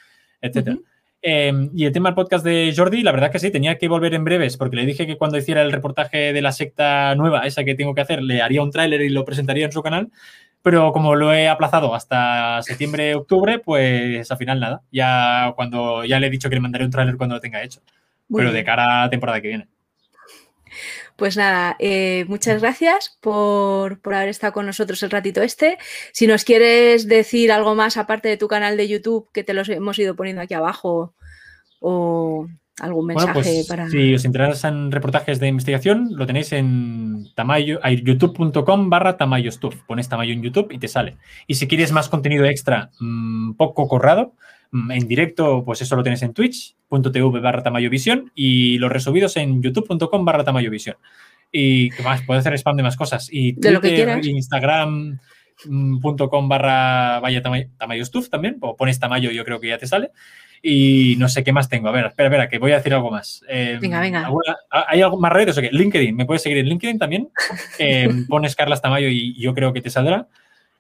etc. Em, y el tema del podcast de Jordi, la verdad que sí, tenía que volver en breves, porque le dije que cuando hiciera el reportaje de la secta nueva, esa que tengo que hacer, le haría un tráiler y lo presentaría en su canal pero como lo he aplazado hasta septiembre, octubre, pues al final nada. Ya cuando ya le he dicho que le mandaré un tráiler cuando lo tenga hecho. pero de cara a temporada que viene. Pues nada, eh, muchas gracias por, por, haber estado con nosotros el ratito este. Si nos quieres decir algo más aparte de tu canal de YouTube, que te los hemos ido poniendo aquí abajo, o algún mensaje pues, para. Si os interesan reportajes de investigación, lo tenéis en tamayo, youtube.com barra tamayostuf. Pones tamayo en YouTube y te sale. Y si quieres más contenido extra, mm, poco corrado, mm, en directo, pues eso lo tienes en twitch.tv barra tamayovisión y los resubidos en youtube.com barra tamayovisión. Y qué más, puedes hacer spam de más cosas. Y Twitter, Instagram mm, barra vaya tamayostuf también, o pones tamayo, yo creo que ya te sale. Y no sé qué más tengo. A ver, espera, espera, que voy a decir algo más. Em, venga, venga. ¿Hay algo más redes? qué? LinkedIn, ¿me puedes seguir en LinkedIn también? [laughs] Em, pones Carlas Tamayo y yo creo que te saldrá.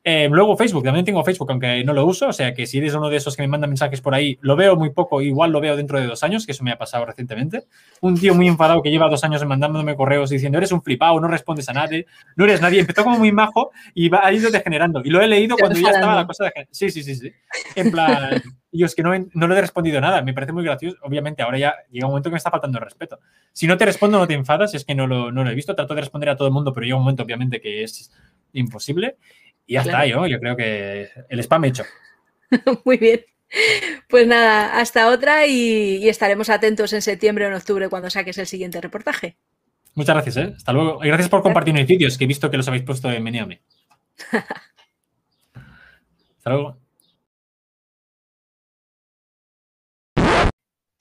Eh, luego Facebook, también tengo Facebook, aunque no lo uso, o sea que si eres uno de esos que me manda mensajes por ahí, lo veo muy poco, igual lo veo dentro de dos años, que eso me ha pasado recientemente. Un tío muy enfadado que lleva dos años mandándome correos diciendo, eres un flipado, no respondes a nadie, no eres nadie. Empezó como muy majo y ha ido degenerando. Y lo he leído cuando ya estaba la cosa de... Sí, sí, sí, sí. En plan, yo es que no, no le he respondido nada, me parece muy gracioso. Obviamente, ahora ya llega un momento que me está faltando el respeto. Si no te respondo, no te enfadas, es que no lo, no lo he visto, trato de responder a todo el mundo, pero llega un momento, obviamente, que es imposible. Y ya está, yo, yo creo que el spam hecho. [laughs] Muy bien. Pues nada, hasta otra y, estaremos atentos en septiembre o en octubre cuando saques el siguiente reportaje. Muchas gracias, ¿eh? Hasta luego. Y gracias por compartir mis vídeos, que he visto que los habéis puesto en Meneame. [laughs] hasta luego.